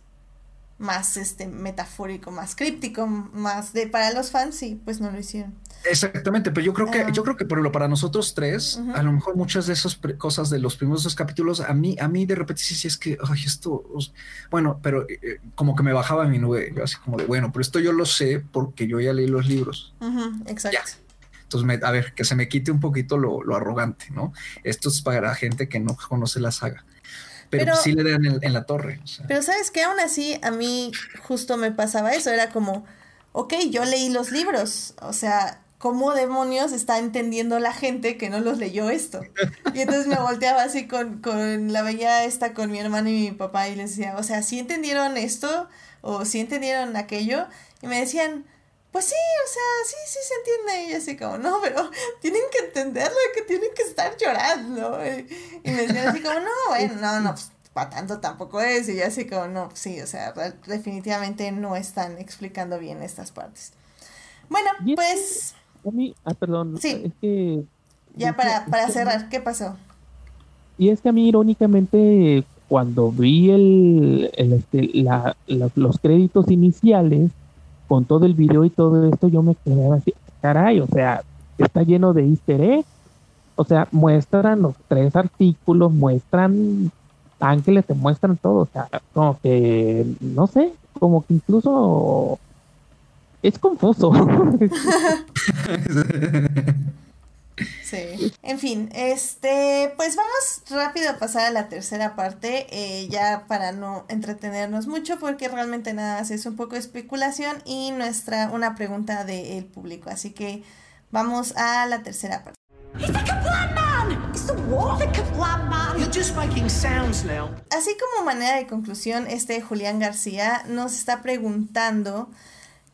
Speaker 1: más este metafórico, más críptico, más de para los fans, sí, pues no lo hicieron.
Speaker 2: Exactamente, pero yo creo que, yo creo que por lo para nosotros tres, a lo mejor muchas de esas cosas de los primeros dos capítulos, a mí, a mí de repente sí, sí es que, ay, esto, bueno, pero eh, eh, como que me bajaba mi nube, yo así como de, bueno, pero esto yo lo sé porque yo ya leí los libros.
Speaker 1: exacto.
Speaker 2: Entonces, a ver, que se me quite un poquito lo, lo arrogante, ¿no? Esto es para gente que no conoce la saga pero, sí le dan en, la torre.
Speaker 1: Pero sabes que aún así a mí justo me pasaba eso, era como, ok, yo leí los libros, o sea, ¿cómo demonios está entendiendo la gente que no los leyó esto? Y entonces me volteaba así con, con la bella esta, con mi hermano y mi papá y les decía, o sea, ¿sí entendieron esto? ¿O sí entendieron aquello? Y me decían, pues sí, o sea, sí, sí se entiende. Y así como, no, pero tienen que entenderlo, que tienen que estar llorando. Y, me decían así como, no, bueno, no, no, pues para tanto tampoco es. Y yo así como, no, pues sí, o sea, definitivamente no están explicando bien estas partes. Bueno, pues...
Speaker 3: A mí, ah, perdón.
Speaker 1: Sí.
Speaker 3: Es que...
Speaker 1: Ya para, para cerrar, ¿qué pasó?
Speaker 3: Y es que a mí, irónicamente, cuando vi el, el este, la, los créditos iniciales, con todo el video y todo esto, yo me quedé así, caray, o sea, está lleno de easter eggs. O sea, muestran los tres artículos, muestran ángeles, te muestran todo. O sea, como que, no sé, como que incluso es confuso.
Speaker 1: Sí. En fin, este, pues vamos rápido a pasar a la tercera parte, eh, ya para no entretenernos mucho, porque realmente nada es un poco de especulación y nuestra, una pregunta del público. Así que vamos a la tercera parte. Así como manera de conclusión, este Julián García nos está preguntando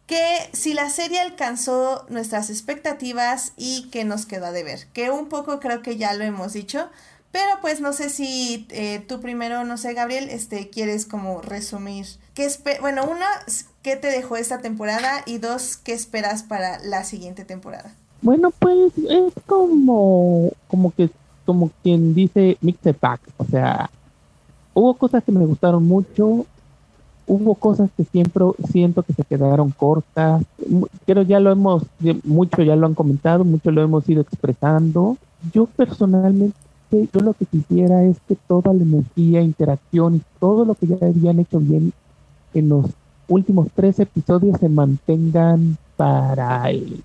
Speaker 1: que si la serie alcanzó nuestras expectativas y que nos quedó de ver, que un poco creo que ya lo hemos dicho, pero pues no sé si eh, tú primero, no sé, Gabriel, este, quieres como resumir. ¿Qué bueno, una, ¿qué te dejó esta temporada? Y dos, ¿qué esperas para la siguiente temporada?
Speaker 3: Bueno, pues es como, como que, como quien dice mix pack, o sea, hubo cosas que me gustaron mucho, hubo cosas que siempre siento que se quedaron cortas, pero ya lo hemos, mucho ya lo han comentado, mucho lo hemos ido expresando. Yo personalmente, yo lo que quisiera es que toda la energía, interacción y todo lo que ya habían hecho bien en los últimos tres episodios se mantengan para el,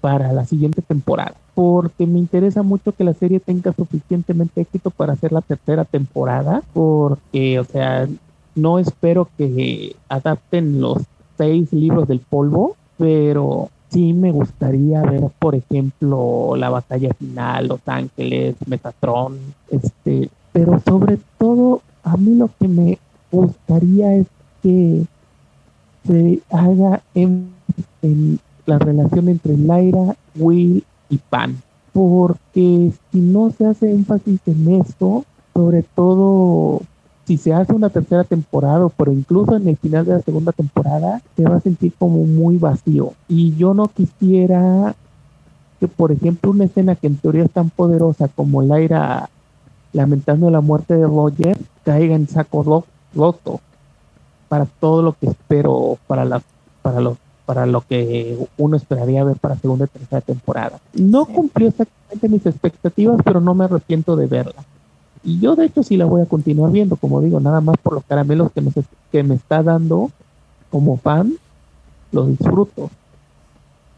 Speaker 3: para la siguiente temporada. Porque me interesa mucho que la serie tenga suficientemente éxito para hacer la tercera temporada, porque, o sea, no espero que adapten los seis libros del polvo, pero sí me gustaría ver, por ejemplo, la batalla final, Los Ángeles, Metatron, este, pero sobre todo a mí lo que me gustaría es que se haga en, en la relación entre Lyra, Will y Pan, porque si no se hace énfasis en esto, sobre todo si se hace una tercera temporada, pero incluso en el final de la segunda temporada, se va a sentir como muy vacío. Y yo no quisiera que, por ejemplo, una escena que en teoría es tan poderosa como Laira lamentando la muerte de Roger, caiga en saco roto para todo lo que espero para la para los para lo que uno esperaría ver para segunda y tercera temporada. No cumplió exactamente mis expectativas, pero no me arrepiento de verla. Y yo de hecho sí la voy a continuar viendo, como digo, nada más por los caramelos que me, que me está dando como fan, lo disfruto.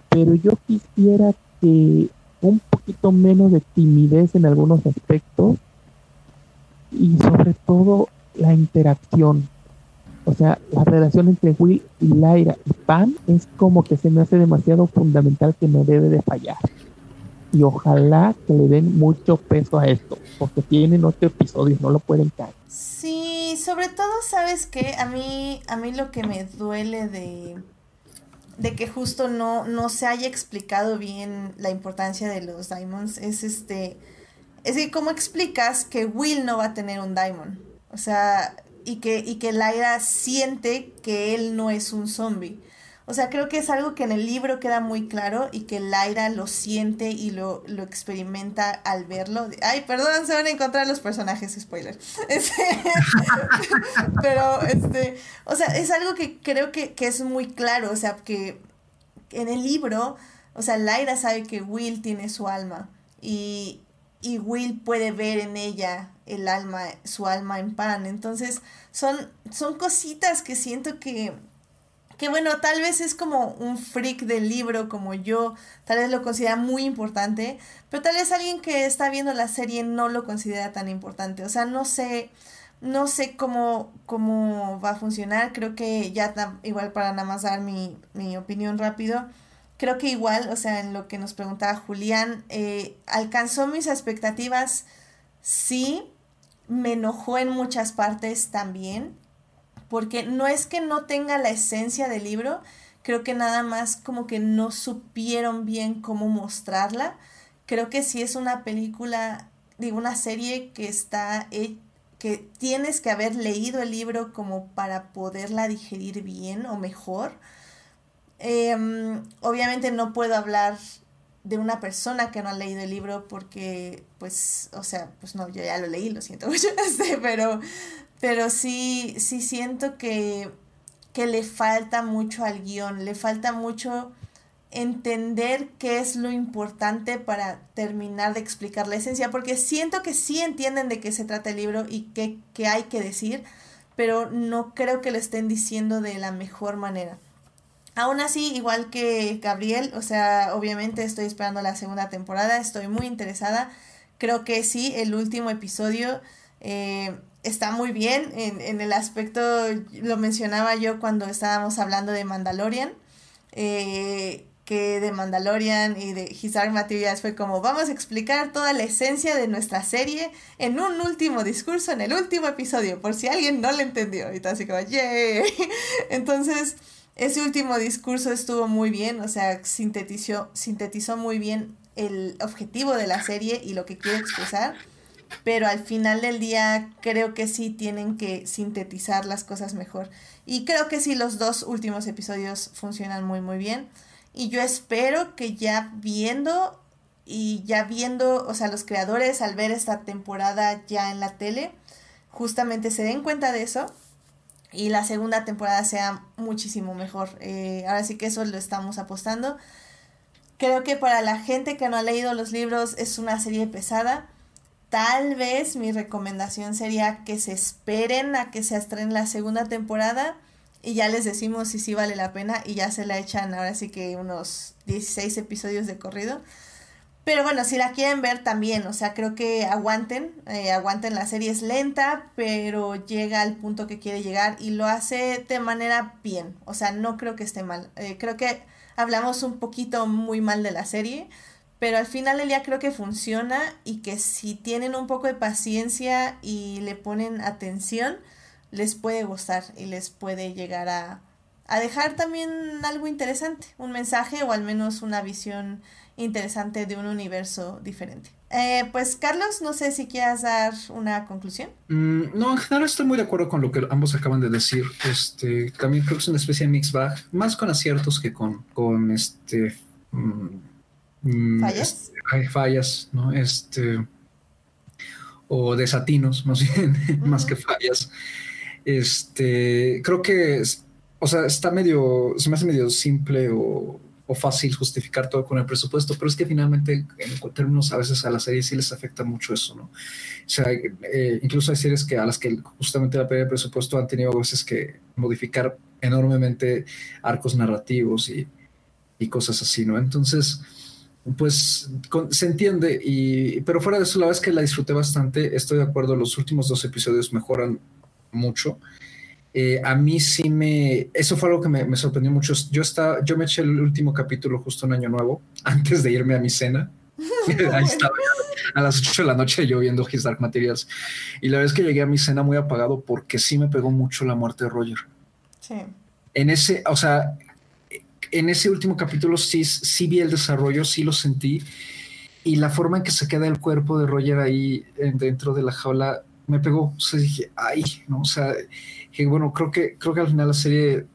Speaker 3: Pero yo quisiera que un poquito menos de timidez en algunos aspectos y sobre todo la interacción. O sea, la relación entre Will y Lyra y Pan es como que se me hace demasiado fundamental que no debe de fallar y ojalá que le den mucho peso a esto, porque tienen ocho episodios, no lo pueden caer.
Speaker 1: Sí, sobre todo, ¿sabes que A mí, a mí lo que me duele de, de que justo no, no se haya explicado bien la importancia de los diamonds es este... Es que, ¿cómo explicas que Will no va a tener un diamond? O sea, y que, y que Lyra siente que él no es un zombie. O sea, creo que es algo que en el libro queda muy claro y que Laira lo siente y lo, lo experimenta al verlo. Ay, perdón, se van a encontrar los personajes, spoiler. Este, pero, este, o sea, es algo que creo que, que es muy claro. O sea, que en el libro, o sea, Laira sabe que Will tiene su alma y, y Will puede ver en ella el alma, su alma en pan. Entonces, son, son cositas que siento que que bueno, tal vez es como un freak del libro como yo, tal vez lo considera muy importante, pero tal vez alguien que está viendo la serie no lo considera tan importante. O sea, no sé, no sé cómo, cómo va a funcionar. Creo que ya igual para nada más dar mi, mi opinión rápido. Creo que igual, o sea, en lo que nos preguntaba Julián, eh, alcanzó mis expectativas, sí, me enojó en muchas partes también porque no es que no tenga la esencia del libro, creo que nada más como que no supieron bien cómo mostrarla. Creo que sí es una película, digo, una serie que está, que tienes que haber leído el libro como para poderla digerir bien o mejor. Em, obviamente no puedo hablar de una persona que no ha leído el libro porque, pues, o sea, pues no, yo ya lo leí, lo siento mucho, pero, pero sí, sí siento que, que le falta mucho al guion, le falta mucho entender qué es lo importante para terminar de explicar la esencia, porque siento que sí entienden de qué se trata el libro y qué, qué hay que decir, pero no creo que lo estén diciendo de la mejor manera. Aún así, igual que Gabriel, o sea, obviamente estoy esperando la segunda temporada, estoy muy interesada. Creo que sí, el último episodio eh, está muy bien en, en, el aspecto, lo mencionaba yo cuando estábamos hablando de Mandalorian, eh, que de Mandalorian y de His Dark Materials fue como vamos a explicar toda la esencia de nuestra serie en un último discurso, en el último episodio, por si alguien no lo entendió. Y todo así como, ¡yay! Entonces, ese último discurso estuvo muy bien, o sea, sintetizó, sintetizó muy bien el objetivo de la serie y lo que quiere expresar pero al final del día creo que sí tienen que sintetizar las cosas mejor. Y creo que sí, los dos últimos episodios funcionan muy, muy bien. y yo espero que ya viendo y ya viendo, o sea, los creadores al ver esta temporada ya en la tele, justamente se den cuenta de eso y la segunda temporada sea muchísimo mejor. Eh, ahora sí que eso lo estamos apostando. Creo que para la gente que no ha leído los libros es una serie pesada. Tal vez mi recomendación sería que se esperen a que se estrene la segunda temporada y ya les decimos si sí vale la pena y ya se la echan ahora sí que unos 16 episodios de corrido. Pero bueno, si la quieren ver también, o sea, creo que aguanten, eh, aguanten, la serie es lenta, pero llega al punto que quiere llegar y lo hace de manera bien, o sea, no creo que esté mal. Eh, creo que hablamos un poquito muy mal de la serie, pero al final el día creo que funciona y que si tienen un poco de paciencia y le ponen atención, les puede gustar y les puede llegar a, a dejar también algo interesante, un mensaje o al menos una visión interesante de un universo diferente. Eh, pues Carlos, no sé si quieras dar una conclusión.
Speaker 2: Mm, no, en general estoy muy de acuerdo con lo que ambos acaban de decir. Este, también creo que es una especie de mix bag, más con aciertos que con, con este mm,
Speaker 1: fallas.
Speaker 2: Este, fallas, ¿no? Este o desatinos, más bien, más que fallas. Este, creo que, o sea, está medio, se me hace medio simple o fácil justificar todo con el presupuesto, pero es que finalmente en términos a veces a las series sí les afecta mucho eso, ¿no? O sea, eh, incluso hay series que a las que justamente la pérdida de presupuesto han tenido a veces que modificar enormemente arcos narrativos y, y cosas así, ¿no? Entonces, pues se entiende, y, pero fuera de eso, la verdad es que la disfruté bastante, estoy de acuerdo, los últimos dos episodios mejoran mucho. Eh, a mí sí me, eso fue algo que me, sorprendió mucho. Yo estaba, yo me eché el último capítulo justo en Año Nuevo, antes de irme a mi cena. Ahí estaba a las 8 de la noche yo viendo His Dark Materials. Y la vez que llegué a mi cena muy apagado porque sí me pegó mucho la muerte de Roger.
Speaker 1: Sí.
Speaker 2: En ese, o sea, en ese último capítulo sí, sí vi el desarrollo, sí lo sentí. Y la forma en que se queda el cuerpo de Roger ahí dentro de la jaula me pegó. O sea, dije, ay, ¿no? O sea, que bueno, creo que, creo que al final la serie eh,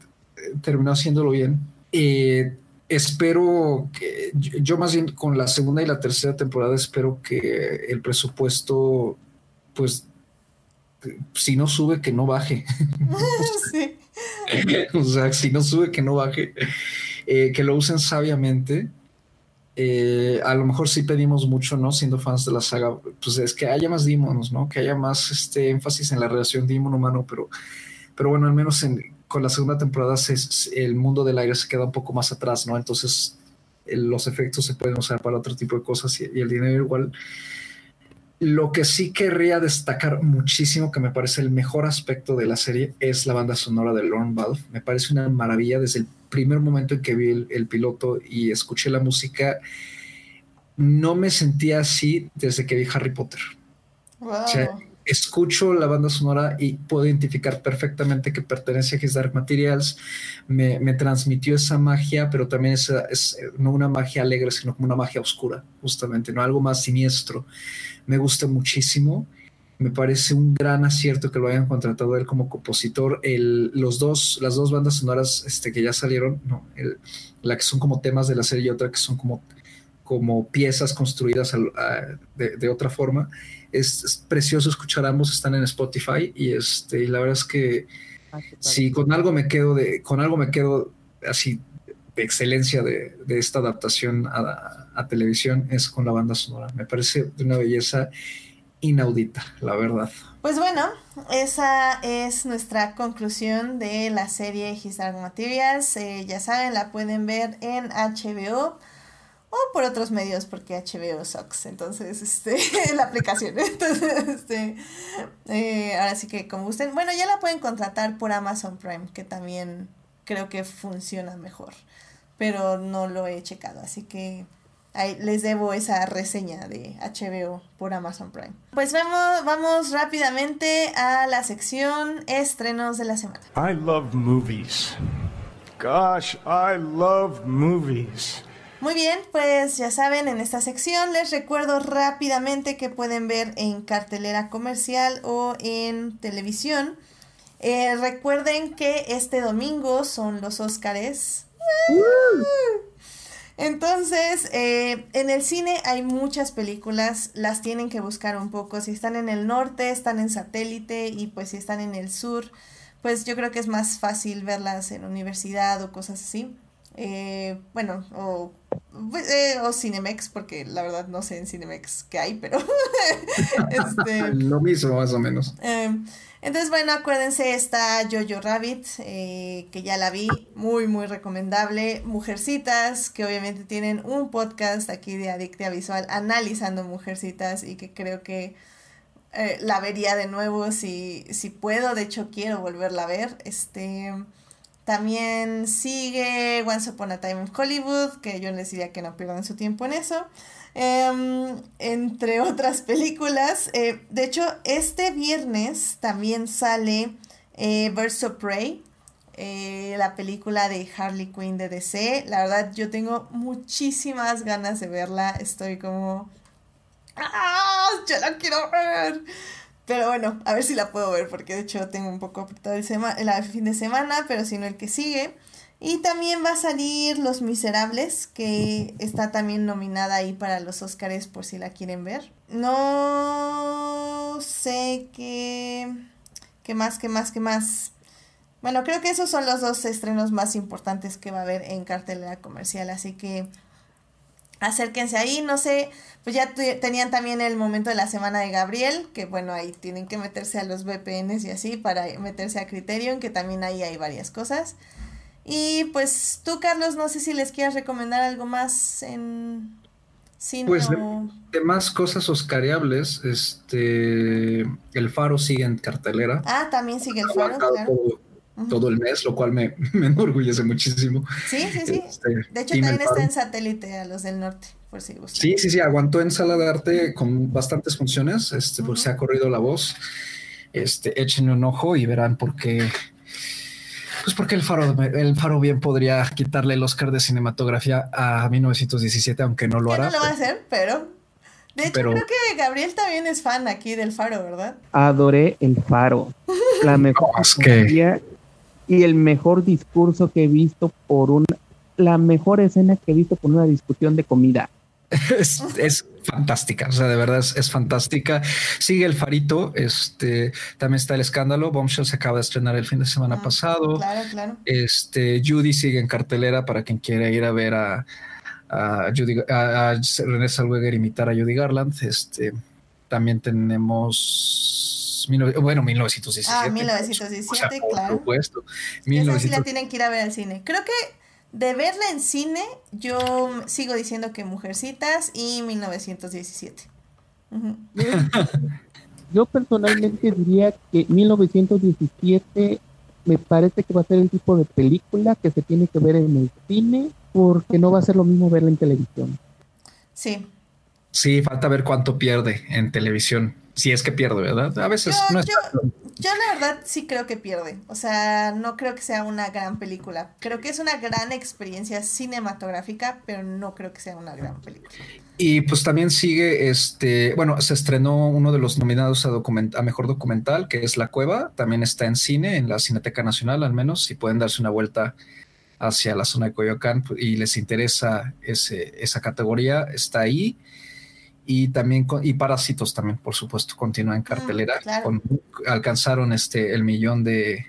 Speaker 2: terminó haciéndolo bien. Eh, espero que yo más bien con la segunda y la tercera temporada espero que el presupuesto, pues, si no sube, que no baje. sí. o sea, si no sube, que no baje. Eh, que lo usen sabiamente. a lo mejor sí pedimos mucho, ¿no? Siendo fans de la saga, pues es que haya más demons, ¿no? Que haya más este énfasis en la relación demon humano, pero pero bueno, al menos con la segunda temporada el mundo del aire se queda un poco más atrás, ¿no? Entonces los efectos se pueden usar para otro tipo de cosas y, el dinero igual. Lo que sí querría destacar muchísimo, que me parece el mejor aspecto de la serie, es la banda sonora de Lorne Valve. Me parece una maravilla desde el primer momento en que vi el, piloto y escuché la música. No me sentía así desde que vi Harry Potter.
Speaker 1: Wow
Speaker 2: escucho la banda sonora y puedo identificar perfectamente que pertenece a His Dark Materials. Me, transmitió esa magia, pero también es, es, no una magia alegre, sino como una magia oscura, justamente, no algo más siniestro. Me gusta muchísimo. Me parece un gran acierto que lo hayan contratado él como compositor. El, los dos, las dos bandas sonoras este, que ya salieron, no, la que son como temas de la serie y otra que son como, como piezas construidas de, de otra forma es, precioso escuchar ambos, están en Spotify y este, y la verdad es que ah, si con algo me quedo de, con algo me quedo así de excelencia de, esta adaptación a, a, televisión es con la banda sonora. Me parece de una belleza inaudita, la verdad.
Speaker 1: Pues bueno, esa es nuestra conclusión de la serie His Dark Materials. Eh, ya saben, la pueden ver en HBO o por otros medios porque HBO sucks, entonces, este, la aplicación, entonces, este, eh, ahora sí que como gusten, bueno, ya la pueden contratar por Amazon Prime, que también creo que funciona mejor, pero no lo he checado, así que ahí les debo esa reseña de HBO por Amazon Prime. Pues vamos, vamos rápidamente a la sección estrenos de la semana. I love movies. Gosh, I love movies. Muy bien, pues ya saben, en esta sección les recuerdo rápidamente que pueden ver en cartelera comercial o en televisión. Eh, recuerden que este domingo son los Óscares. Entonces, eh, en el cine hay muchas películas, las tienen que buscar un poco. Si están en el norte, están en satélite y pues si están en el sur, pues yo creo que es más fácil verlas en universidad o cosas así. Eh, bueno, o, pues, eh, o Cinemex, porque la verdad no sé en Cinemex qué hay, pero...
Speaker 2: este, Lo mismo, más o menos.
Speaker 1: Entonces, bueno, acuérdense, está Jojo Rabbit, eh, que ya la vi, muy, muy recomendable. Mujercitas, que obviamente tienen un podcast aquí de Adictia Visual analizando Mujercitas y que creo que eh, la vería de nuevo si, si puedo. De hecho, quiero volverla a ver. Este. También sigue Once Upon a Time in Hollywood, que yo les diría que no pierdan su tiempo en eso. Em, entre otras películas. Eh, de hecho, este viernes también sale eh, of Prey, eh, la película de Harley Quinn de DC. La verdad, yo tengo muchísimas ganas de verla. Estoy como... ¡Ah! ¡Ya la quiero ver! Pero bueno, a ver si la puedo ver, porque de hecho tengo un poco apretado el, el fin de semana, pero si no el que sigue. Y también va a salir Los Miserables, que está también nominada ahí para los Oscars por si la quieren ver. No sé qué... ¿Qué más? ¿Qué más? ¿Qué más? Bueno, creo que esos son los dos estrenos más importantes que va a haber en cartelera comercial, así que acérquense ahí, no sé, pues ya tenían también el momento de la semana de Gabriel, que bueno, ahí tienen que meterse a los VPNs y así para meterse a Criterion, que también ahí hay varias cosas. Y pues tú, Carlos, no sé si les quieras recomendar algo más en cine
Speaker 2: pues de, más cosas oscariables, este, El Faro sigue en cartelera.
Speaker 1: Ah, también sigue El Faro, claro.
Speaker 2: Todo, el mes, lo cual me, me enorgullece muchísimo.
Speaker 1: Sí, sí, sí. Este, de hecho, también está en satélite a los del norte, por si gustan.
Speaker 2: Sí, sí, sí, aguantó en sala de arte con bastantes funciones, este, porque se ha corrido la voz. Este, échenle un ojo y verán por qué pues porque el Faro, el Faro bien podría quitarle el Oscar de cinematografía a 1917, aunque no lo hará.
Speaker 1: No lo va a hacer, pero. De hecho, creo que Gabriel también es fan aquí del Faro, ¿verdad?
Speaker 3: Adoré el Faro. La mejor y el mejor discurso que he visto por una. La mejor escena que he visto por una discusión de comida.
Speaker 2: es, fantástica, o sea, de verdad es, fantástica. Sigue el farito, este, también está el escándalo. Bombshell se acaba de estrenar el fin de semana ah, pasado.
Speaker 1: Claro, claro.
Speaker 2: Este, Judy sigue en cartelera para quien quiera ir a ver a, a, Judy, a, René Zellweger imitar a Judy Garland. Este, también tenemos bueno, 1917.
Speaker 1: Ah, 1917, claro. Por supuesto. sí la tienen que ir a ver al cine. Creo que de verla en cine, yo sigo diciendo que Mujercitas y 1917.
Speaker 3: Yo personalmente diría que 1917 me parece que va a ser el tipo de película que se tiene que ver en el cine porque no va a ser lo mismo verla en televisión.
Speaker 1: Sí.
Speaker 2: Sí, falta ver cuánto pierde en televisión. Si es que pierde, ¿verdad? A veces no es
Speaker 1: yo la verdad sí creo que pierde. O sea, no creo que sea una gran película. Creo que es una gran experiencia cinematográfica, pero no creo que sea una gran película.
Speaker 2: Y pues también sigue este, bueno, se estrenó uno de los nominados a, a mejor documental, que es La Cueva. También está en cine, en la Cineteca Nacional al menos. Si pueden darse una vuelta hacia la zona de Coyoacán y les interesa ese, esa categoría, está ahí y también y Parásitos también, por supuesto, continúa en mm, cartelera. alcanzaron este el millón de,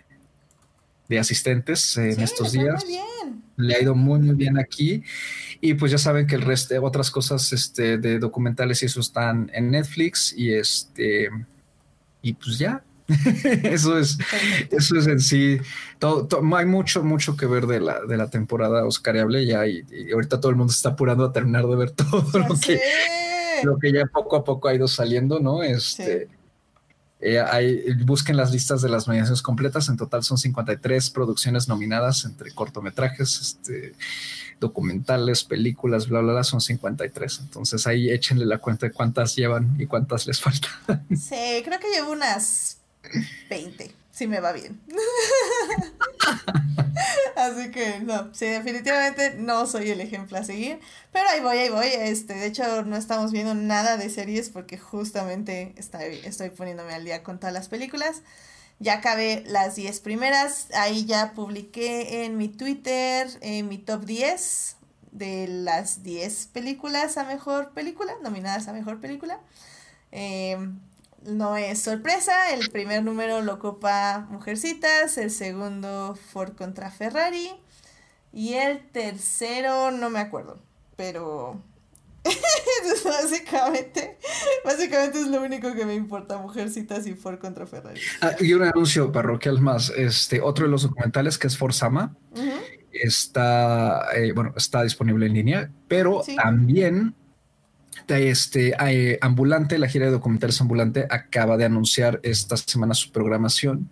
Speaker 2: de asistentes en estos días. Le ha ido muy muy bien aquí. Y pues ya saben que el resto de otras cosas este, de documentales y eso están en Netflix y este y pues ya. Eso es eso es en sí. Todo, hay mucho mucho que ver de la de la temporada oscariable ya y, ahorita todo el mundo está apurando a terminar de ver todo lo que lo que ya poco a poco ha ido saliendo, ¿no? Este, eh, hay, busquen las listas de las nominaciones completas. En total son 53 producciones nominadas entre cortometrajes, este, documentales, películas, bla, bla, bla. Son 53. Entonces ahí échenle la cuenta de cuántas llevan y cuántas les faltan.
Speaker 1: Sí, creo que llevo unas 20 si me va bien. Así que no, sí, definitivamente no soy el ejemplo a seguir. Pero ahí voy, ahí voy. Este, de hecho, no estamos viendo nada de series porque justamente estoy, estoy poniéndome al día con todas las películas. Ya acabé las 10 primeras. Ahí ya publiqué en mi Twitter en mi top 10 de las 10 películas a mejor película, nominadas a mejor película. Em, no es sorpresa, el primer número lo ocupa Mujercitas, el segundo Ford contra Ferrari y el tercero no me acuerdo, pero básicamente, básicamente es lo único que me importa, Mujercitas y Ford contra Ferrari.
Speaker 2: Ah, y un anuncio parroquial más, este otro de los documentales que es Forzama, está, eh, bueno, está disponible en línea, pero también este eh, Ambulante, la gira de documentales Ambulante acaba de anunciar esta semana su programación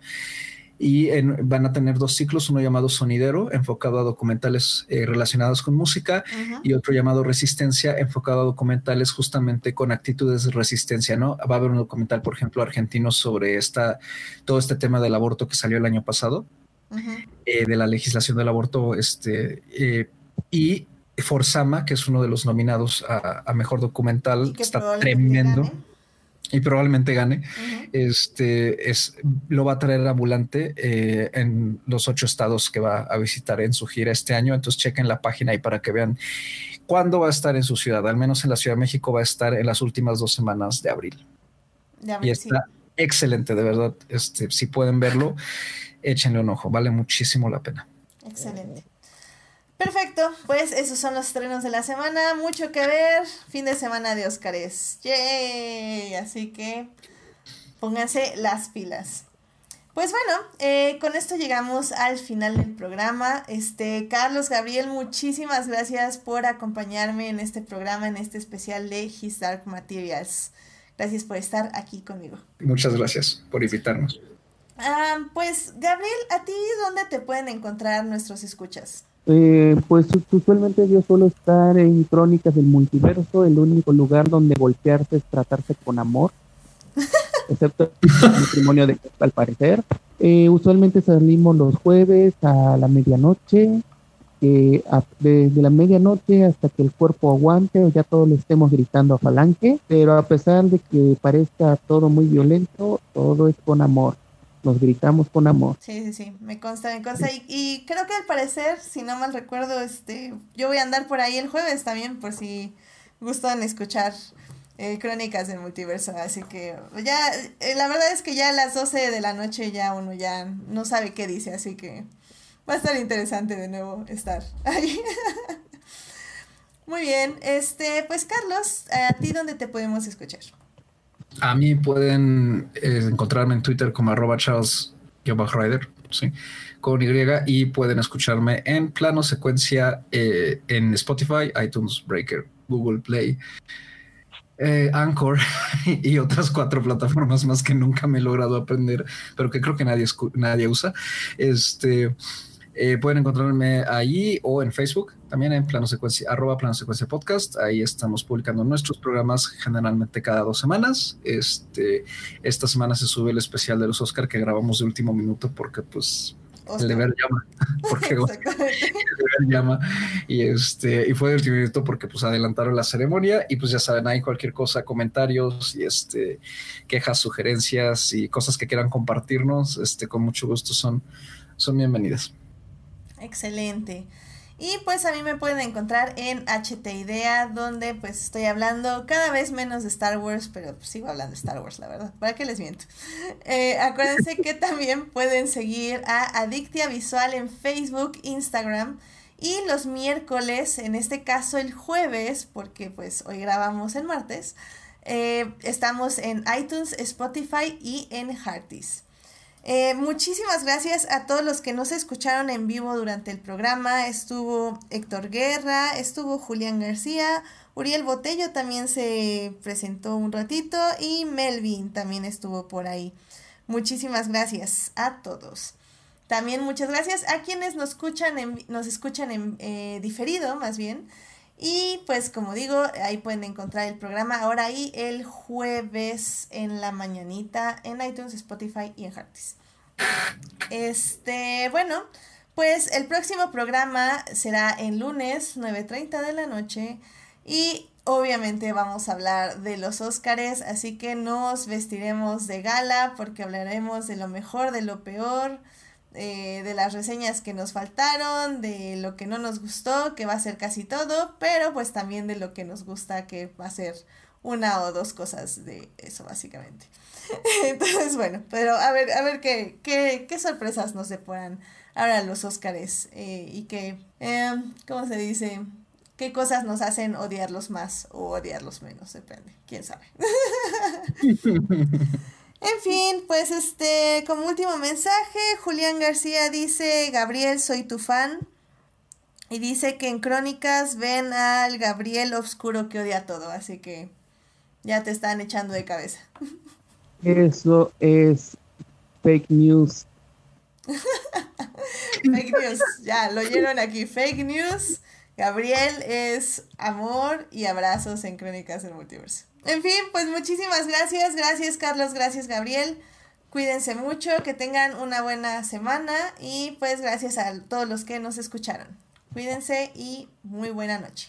Speaker 2: y van a tener dos ciclos, uno llamado Sonidero, enfocado a documentales eh, relacionados con música, y otro llamado Resistencia, enfocado a documentales justamente con actitudes de resistencia, ¿no? Va a haber un documental, por ejemplo, argentino sobre esta, todo este tema del aborto que salió el año pasado, eh, de la legislación del aborto, este, eh, y Forzama, que es uno de los nominados a, Mejor Documental, está tremendo y probablemente gane. Este es lo va a traer ambulante eh, en los ocho estados que va a visitar en su gira este año. Entonces chequen la página ahí para que vean cuándo va a estar en su ciudad. Al menos en la Ciudad de México va a estar en las últimas dos semanas de abril. y está excelente, de verdad. Este, si pueden verlo, échenle un ojo. Vale muchísimo la pena.
Speaker 1: Excelente. Perfecto, pues esos son los estrenos de la semana, mucho que ver, fin de semana de Óscares, ¡yay! Así que pónganse las pilas. Pues bueno, eh, con esto llegamos al final del programa. Este, Carlos Gabriel, muchísimas gracias por acompañarme en este programa, en este especial de His Dark Materials. Gracias por estar aquí conmigo.
Speaker 2: Muchas gracias por invitarnos.
Speaker 1: Ah, pues, Gabriel, ¿a ti dónde te pueden encontrar nuestros escuchas?
Speaker 3: Eh, pues usualmente yo suelo estar en Crónicas del Multiverso, el único lugar donde voltearse es tratarse con amor, excepto el matrimonio de al parecer. Eh, usualmente salimos los jueves a la medianoche, eh, desde la medianoche hasta que el cuerpo aguante o ya todos le estemos gritando a falange, pero a pesar de que parezca todo muy violento, todo es con amor nos gritamos con amor.
Speaker 1: Sí, sí, sí, me consta, me consta. Y, creo que al parecer, si no mal recuerdo, este, yo voy a andar por ahí el jueves también, por si gustan escuchar eh, crónicas del multiverso. Así que ya, eh, la verdad es que ya a las 12 de la noche ya uno ya no sabe qué dice, así que va a estar interesante de nuevo estar ahí. Muy bien, este, pues Carlos, ¿a ti dónde te podemos escuchar?
Speaker 2: A mí pueden eh, encontrarme en Twitter como arroba Charles Rider, ¿sí? con Y, y pueden escucharme en plano secuencia eh, en Spotify, iTunes, Breaker, Google Play, eh, Anchor y otras cuatro plataformas más que nunca me he logrado aprender, pero que creo que nadie, nadie usa. Este eh, pueden encontrarme ahí o en Facebook, también en plano secuencia, arroba plano secuencia podcast. Ahí estamos publicando nuestros programas generalmente cada dos semanas. Este, esta semana se sube el especial de los Oscar que grabamos de último minuto porque pues el deber llama, porque el deber llama y este y fue de último minuto porque pues adelantaron la ceremonia y pues ya saben ahí cualquier cosa, comentarios y este quejas, sugerencias y cosas que quieran compartirnos, este con mucho gusto son son bienvenidas.
Speaker 1: Excelente. Y pues a mí me pueden encontrar en HT Idea, donde pues estoy hablando cada vez menos de Star Wars, pero pues, sigo hablando de Star Wars, la verdad. ¿Para qué les miento? Eh, acuérdense que también pueden seguir a Adictia Visual en Facebook, Instagram. Y los miércoles, en este caso el jueves, porque pues hoy grabamos el martes, eh, estamos en iTunes, Spotify y en Hearties. Eh, muchísimas gracias a todos los que nos escucharon en vivo durante el programa. Estuvo Héctor Guerra, estuvo Julián García, Uriel Botello también se presentó un ratito y Melvin también estuvo por ahí. Muchísimas gracias a todos. También muchas gracias a quienes nos escuchan en, nos escuchan en eh, diferido, más bien. Y pues como digo, ahí pueden encontrar el programa ahora ahí el jueves en la mañanita en iTunes, Spotify y en Heartis. Este, bueno, pues el próximo programa será en lunes 9.30 de la noche y obviamente vamos a hablar de los Óscares, así que nos vestiremos de gala porque hablaremos de lo mejor, de lo peor, eh, de las reseñas que nos faltaron, de lo que no nos gustó, que va a ser casi todo, pero pues también de lo que nos gusta, que va a ser una o dos cosas de eso básicamente. Entonces, bueno, pero a ver, a ver qué, qué, qué sorpresas nos deporan ahora los Óscares eh, y qué, eh, ¿cómo se dice? ¿Qué cosas nos hacen odiarlos más o odiarlos menos? Depende, quién sabe. En fin, pues este, como último mensaje, Julián García dice, Gabriel, soy tu fan. Y dice que en Crónicas ven al Gabriel Obscuro que odia todo, así que ya te están echando de cabeza.
Speaker 3: Eso es fake news.
Speaker 1: fake news, ya lo oyeron aquí, fake news. Gabriel es amor y abrazos en Crónicas del Multiverso. En fin, pues muchísimas gracias, gracias Carlos, gracias Gabriel. Cuídense mucho, que tengan una buena semana y pues gracias a todos los que nos escucharon. Cuídense y muy buena noche.